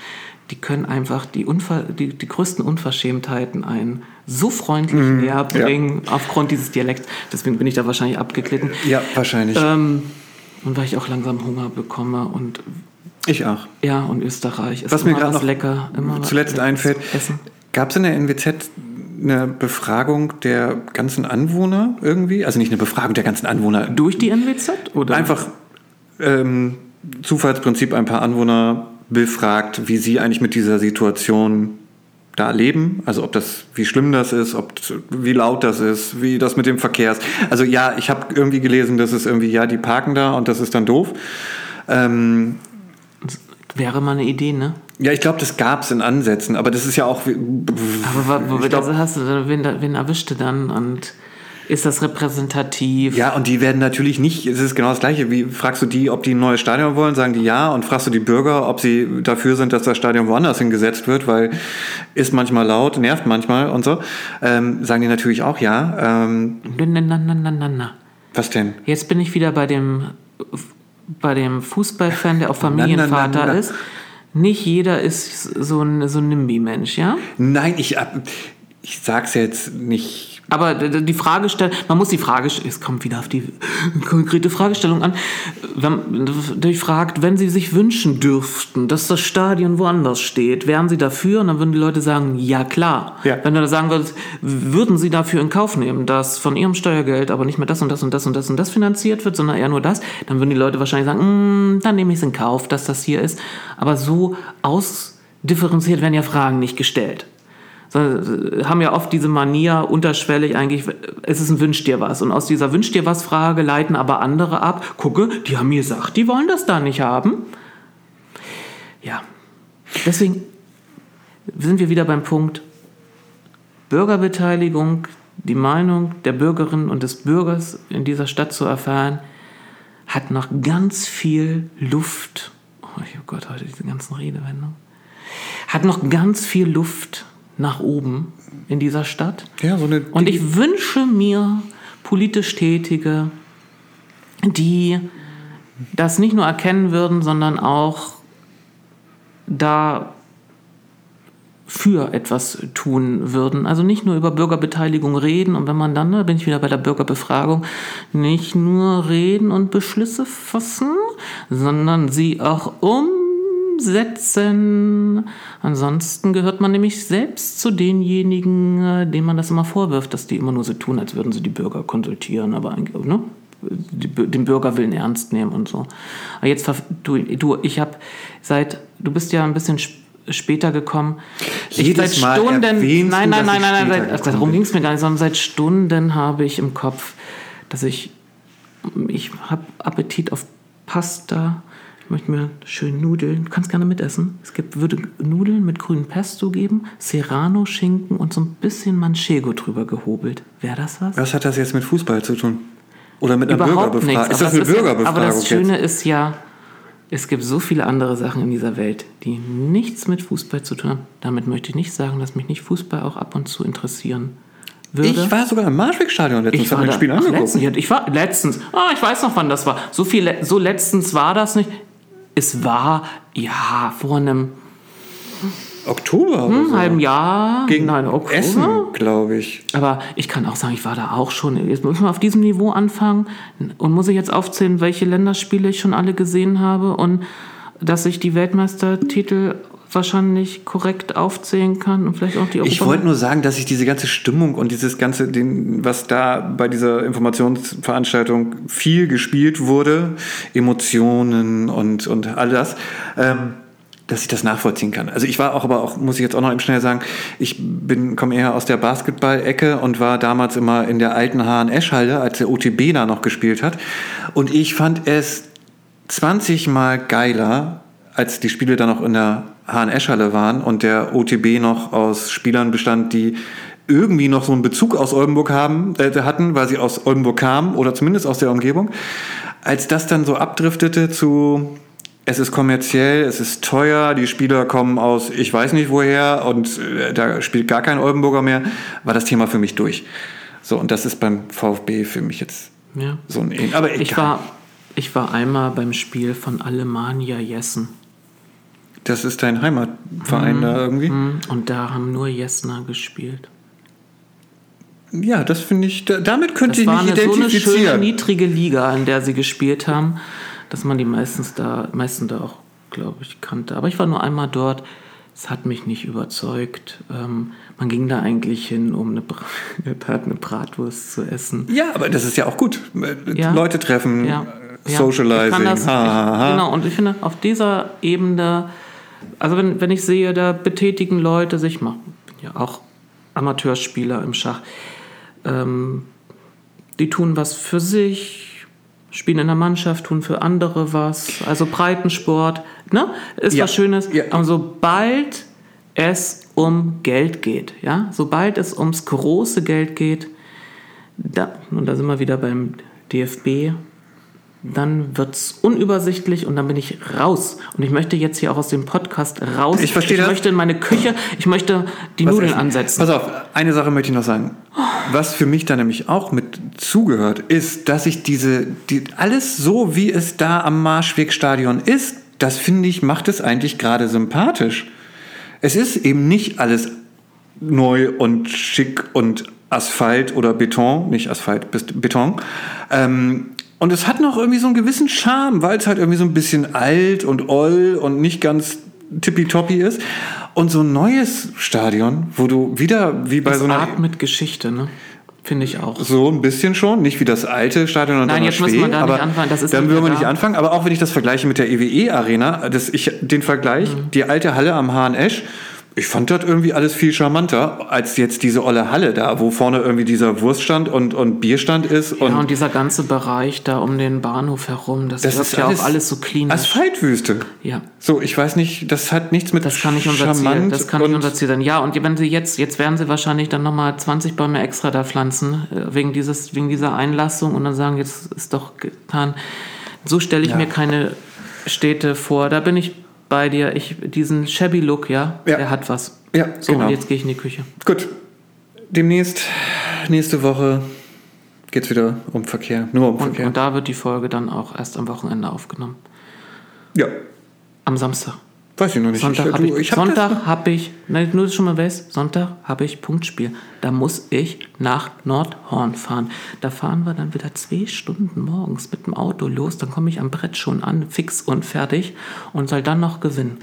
die können einfach die, Unver die, die größten Unverschämtheiten ein so freundlich mm, näher bringen ja. aufgrund dieses Dialekts. Deswegen bin ich da wahrscheinlich abgeglitten. Ja, wahrscheinlich. Ähm, und weil ich auch langsam Hunger bekomme und ich auch. Ja, und Österreich ist was mir gerade noch lecker. Immer zuletzt einfällt, gab es in der NWZ eine Befragung der ganzen Anwohner irgendwie? Also nicht eine Befragung der ganzen Anwohner. Durch die NWZ? Oder? Einfach ähm, Zufallsprinzip ein paar Anwohner befragt, wie sie eigentlich mit dieser Situation da leben, also ob das, wie schlimm das ist, ob wie laut das ist, wie das mit dem Verkehr ist. Also ja, ich habe irgendwie gelesen, dass es irgendwie, ja, die parken da und das ist dann doof. Ähm, Wäre mal eine Idee, ne? Ja, ich glaube, das gab es in Ansätzen, aber das ist ja auch. Aber wo, glaub, also hast du, wen, wen erwischte dann und ist das repräsentativ? Ja, und die werden natürlich nicht, es ist genau das Gleiche, wie fragst du die, ob die ein neues Stadion wollen, sagen die ja, und fragst du die Bürger, ob sie dafür sind, dass das Stadion woanders hingesetzt wird, weil ist manchmal laut, nervt manchmal und so, ähm, sagen die natürlich auch ja. Ähm, na, na, na, na, na, na. Was denn? Jetzt bin ich wieder bei dem, bei dem Fußballfan, der auch Familienvater na, na, na, ist. Nicht jeder ist so ein, so ein NIMBY-Mensch, ja? Nein, ich, ich sag's jetzt nicht aber die Frage stellt, man muss die Frage, es kommt wieder auf die konkrete Fragestellung an, wenn, die fragt, wenn Sie sich wünschen dürften, dass das Stadion woanders steht, wären Sie dafür? Und dann würden die Leute sagen, ja klar. Ja. Wenn du da sagen würdest, würden Sie dafür in Kauf nehmen, dass von Ihrem Steuergeld aber nicht mehr das und das und das und das und das finanziert wird, sondern eher nur das, dann würden die Leute wahrscheinlich sagen, mm, dann nehme ich es in Kauf, dass das hier ist. Aber so ausdifferenziert werden ja Fragen nicht gestellt sondern haben ja oft diese Manier unterschwellig eigentlich, es ist ein Wünsch dir was. Und aus dieser Wünsch dir was Frage leiten aber andere ab. Gucke, die haben mir gesagt, die wollen das da nicht haben. Ja. Deswegen sind wir wieder beim Punkt Bürgerbeteiligung, die Meinung der Bürgerinnen und des Bürgers in dieser Stadt zu erfahren, hat noch ganz viel Luft. Oh Gott, heute diese ganzen Redewendungen. Hat noch ganz viel Luft nach oben in dieser Stadt. Ja, so eine Und ich wünsche mir politisch Tätige, die das nicht nur erkennen würden, sondern auch da für etwas tun würden. Also nicht nur über Bürgerbeteiligung reden und wenn man dann, da bin ich wieder bei der Bürgerbefragung, nicht nur reden und Beschlüsse fassen, sondern sie auch um umsetzen. Ansonsten gehört man nämlich selbst zu denjenigen, äh, denen man das immer vorwirft, dass die immer nur so tun, als würden sie die Bürger konsultieren, aber eigentlich, ne? den Bürgerwillen ernst nehmen und so. Aber jetzt, du, du ich habe seit, du bist ja ein bisschen später gekommen. Jedes ich seit Stunden, nein, nein, nein, nein, nein, darum ging es mir gar nicht, sondern seit Stunden habe ich im Kopf, dass ich, ich habe Appetit auf Pasta, ich möchte mir schön Nudeln. Du kannst gerne mitessen. Es gibt, würde Nudeln mit grünem Pesto geben, Serrano-Schinken und so ein bisschen Manchego drüber gehobelt. Wäre das was? Was hat das jetzt mit Fußball zu tun? Oder mit einer Bürgerbefragung? Ist das eine Bürgerbefragung? Ja, aber das Schöne ist ja, es gibt so viele andere Sachen in dieser Welt, die nichts mit Fußball zu tun haben. Damit möchte ich nicht sagen, dass mich nicht Fußball auch ab und zu interessieren würde. Ich war sogar im Marschweg-Stadion letztens, habe mir das Spiel angeguckt. Letztens, ich war letztens, oh, ich weiß noch, wann das war. So viel, so letztens war das nicht es war ja vor einem Oktober hm, so. halben Jahr gegen Nein, Oktober. Essen, glaube ich. Aber ich kann auch sagen, ich war da auch schon. Jetzt muss ich mal auf diesem Niveau anfangen und muss ich jetzt aufzählen, welche Länderspiele ich schon alle gesehen habe und dass ich die Weltmeistertitel wahrscheinlich korrekt aufzählen kann und vielleicht auch die Europa Ich wollte nur sagen, dass ich diese ganze Stimmung und dieses ganze, den, was da bei dieser Informationsveranstaltung viel gespielt wurde, Emotionen und, und all das, ähm, dass ich das nachvollziehen kann. Also ich war auch, aber auch, muss ich jetzt auch noch eben schnell sagen, ich bin, komme eher aus der Basketball-Ecke und war damals immer in der alten Hahn-Eschhalle, als der OTB da noch gespielt hat. Und ich fand es 20 Mal geiler, als die Spiele dann noch in der Hahn-Eschhalle waren und der OTB noch aus Spielern bestand, die irgendwie noch so einen Bezug aus Oldenburg haben, äh, hatten, weil sie aus Oldenburg kamen oder zumindest aus der Umgebung. Als das dann so abdriftete zu, es ist kommerziell, es ist teuer, die Spieler kommen aus ich weiß nicht woher und äh, da spielt gar kein Oldenburger mehr, war das Thema für mich durch. So, und das ist beim VfB für mich jetzt ja. so ein... Aber ich war, ich war einmal beim Spiel von Alemannia Jessen Das ist dein Heimatverein da irgendwie. Mhm. Und da haben nur Jesner gespielt. Ja, das finde ich, da, damit könnte Das ich war mich eine, so eine schöne identifizieren. niedrige Liga, in der sie gespielt haben, dass man die meistens da, meisten da auch, glaube ich, kannte. Aber ich war nur einmal dort. Es hat mich nicht überzeugt. Ähm, man ging da eigentlich hin, um eine, [LAUGHS] eine Bratwurst zu essen. ja, aber das ist ja auch gut. Ja. Leute treffen, Ja. äh, Ja. Socializing. Kann das, ich, genau, und ich finde, auf dieser Ebene, also wenn, wenn ich sehe, da betätigen Leute sich, ich bin ja auch Amateurspieler im Schach, ähm, die tun was für sich, spielen in der Mannschaft, tun für andere was, also Breitensport, ne? Ist Ja. was Schönes. Ja. Aber sobald es um Geld geht, ja, sobald es ums große Geld geht, da, und da sind wir wieder beim DFB, dann wird es unübersichtlich und dann bin ich raus. Und ich möchte jetzt hier auch aus dem Podcast raus. Ich verstehe Ich das. möchte in meine Küche, ich möchte die Was Nudeln essen? ansetzen. Pass auf, eine Sache möchte ich noch sagen. Was für mich da nämlich auch mit zugehört, ist, dass ich diese, die, alles so, wie es da am Marschwegstadion ist, das finde ich, macht es eigentlich gerade sympathisch. Es ist eben nicht alles neu und schick und Asphalt oder Beton, nicht Asphalt, Beton. Ähm, und es hat noch irgendwie so einen gewissen Charme, weil es halt irgendwie so ein bisschen alt und oll und nicht ganz tippitoppi ist. Und so ein neues Stadion, wo du wieder wie bei das so einer atmet Geschichte, ne? Finde ich auch. so ein bisschen schon, nicht wie das alte Stadion an Nein, der jetzt müssen wir Schwee, da aber nicht anfangen, das ist dann würden wir nicht anfangen. Aber auch wenn ich das vergleiche mit der EWE Arena, das ich den Vergleich, Mhm. die alte Halle am HNEsch, ich fand das irgendwie alles viel charmanter als jetzt diese olle Halle da, wo vorne irgendwie dieser Wurststand und, und Bierstand ist und, ja, und dieser ganze Bereich da um den Bahnhof herum, das, das ist ja alles auch alles so clean. Asphaltwüste. Ja. So, ich weiß nicht, das hat nichts mit Das kann nicht unser Ziel. Das kann nicht unser Ziel sein. Ja, und wenn sie jetzt, jetzt werden sie wahrscheinlich dann nochmal 20 Bäume extra da pflanzen, äh, wegen, dieses, wegen dieser Einlassung und dann sagen, jetzt ist doch getan. So stelle ich Ja. mir keine Städte vor. Da bin ich bei dir. Ich, diesen shabby Look, ja, Ja. der hat was. Ja, So, genau. und jetzt gehe ich in die Küche. Gut. Demnächst, nächste Woche, geht's wieder um Verkehr. Nur um Und, Verkehr. und da wird die Folge dann auch erst am Wochenende aufgenommen. ja, Am Samstag. Weiß ich noch nicht. Sonntag ich, habe ich, hab das- Sonntag habe ich, ne, nur du schon mal weißt, Sonntag habe ich Punktspiel. Da muss ich nach Nordhorn fahren. Da fahren wir dann wieder zwei Stunden morgens mit dem Auto los. Dann komme ich am Brett schon an, fix und fertig und soll dann noch gewinnen.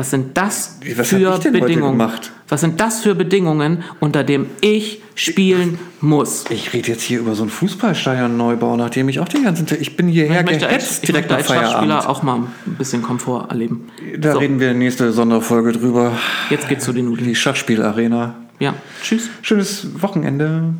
Was sind das Was für ich Bedingungen? gemacht? Was sind das für Bedingungen, unter dem ich spielen muss? Ich rede jetzt hier über so einen Fußballstadion-Neubau, nachdem ich auch den ganzen Tag. Ich bin hierher Ich möchte als, gehetzt ich direkt möchte nach als Schachspieler Feierabend. auch mal ein bisschen Komfort erleben. Da So. reden wir nächste Sonderfolge drüber. Jetzt geht's zu den Nudeln. Die Schachspielarena. Ja, tschüss. Schönes Wochenende.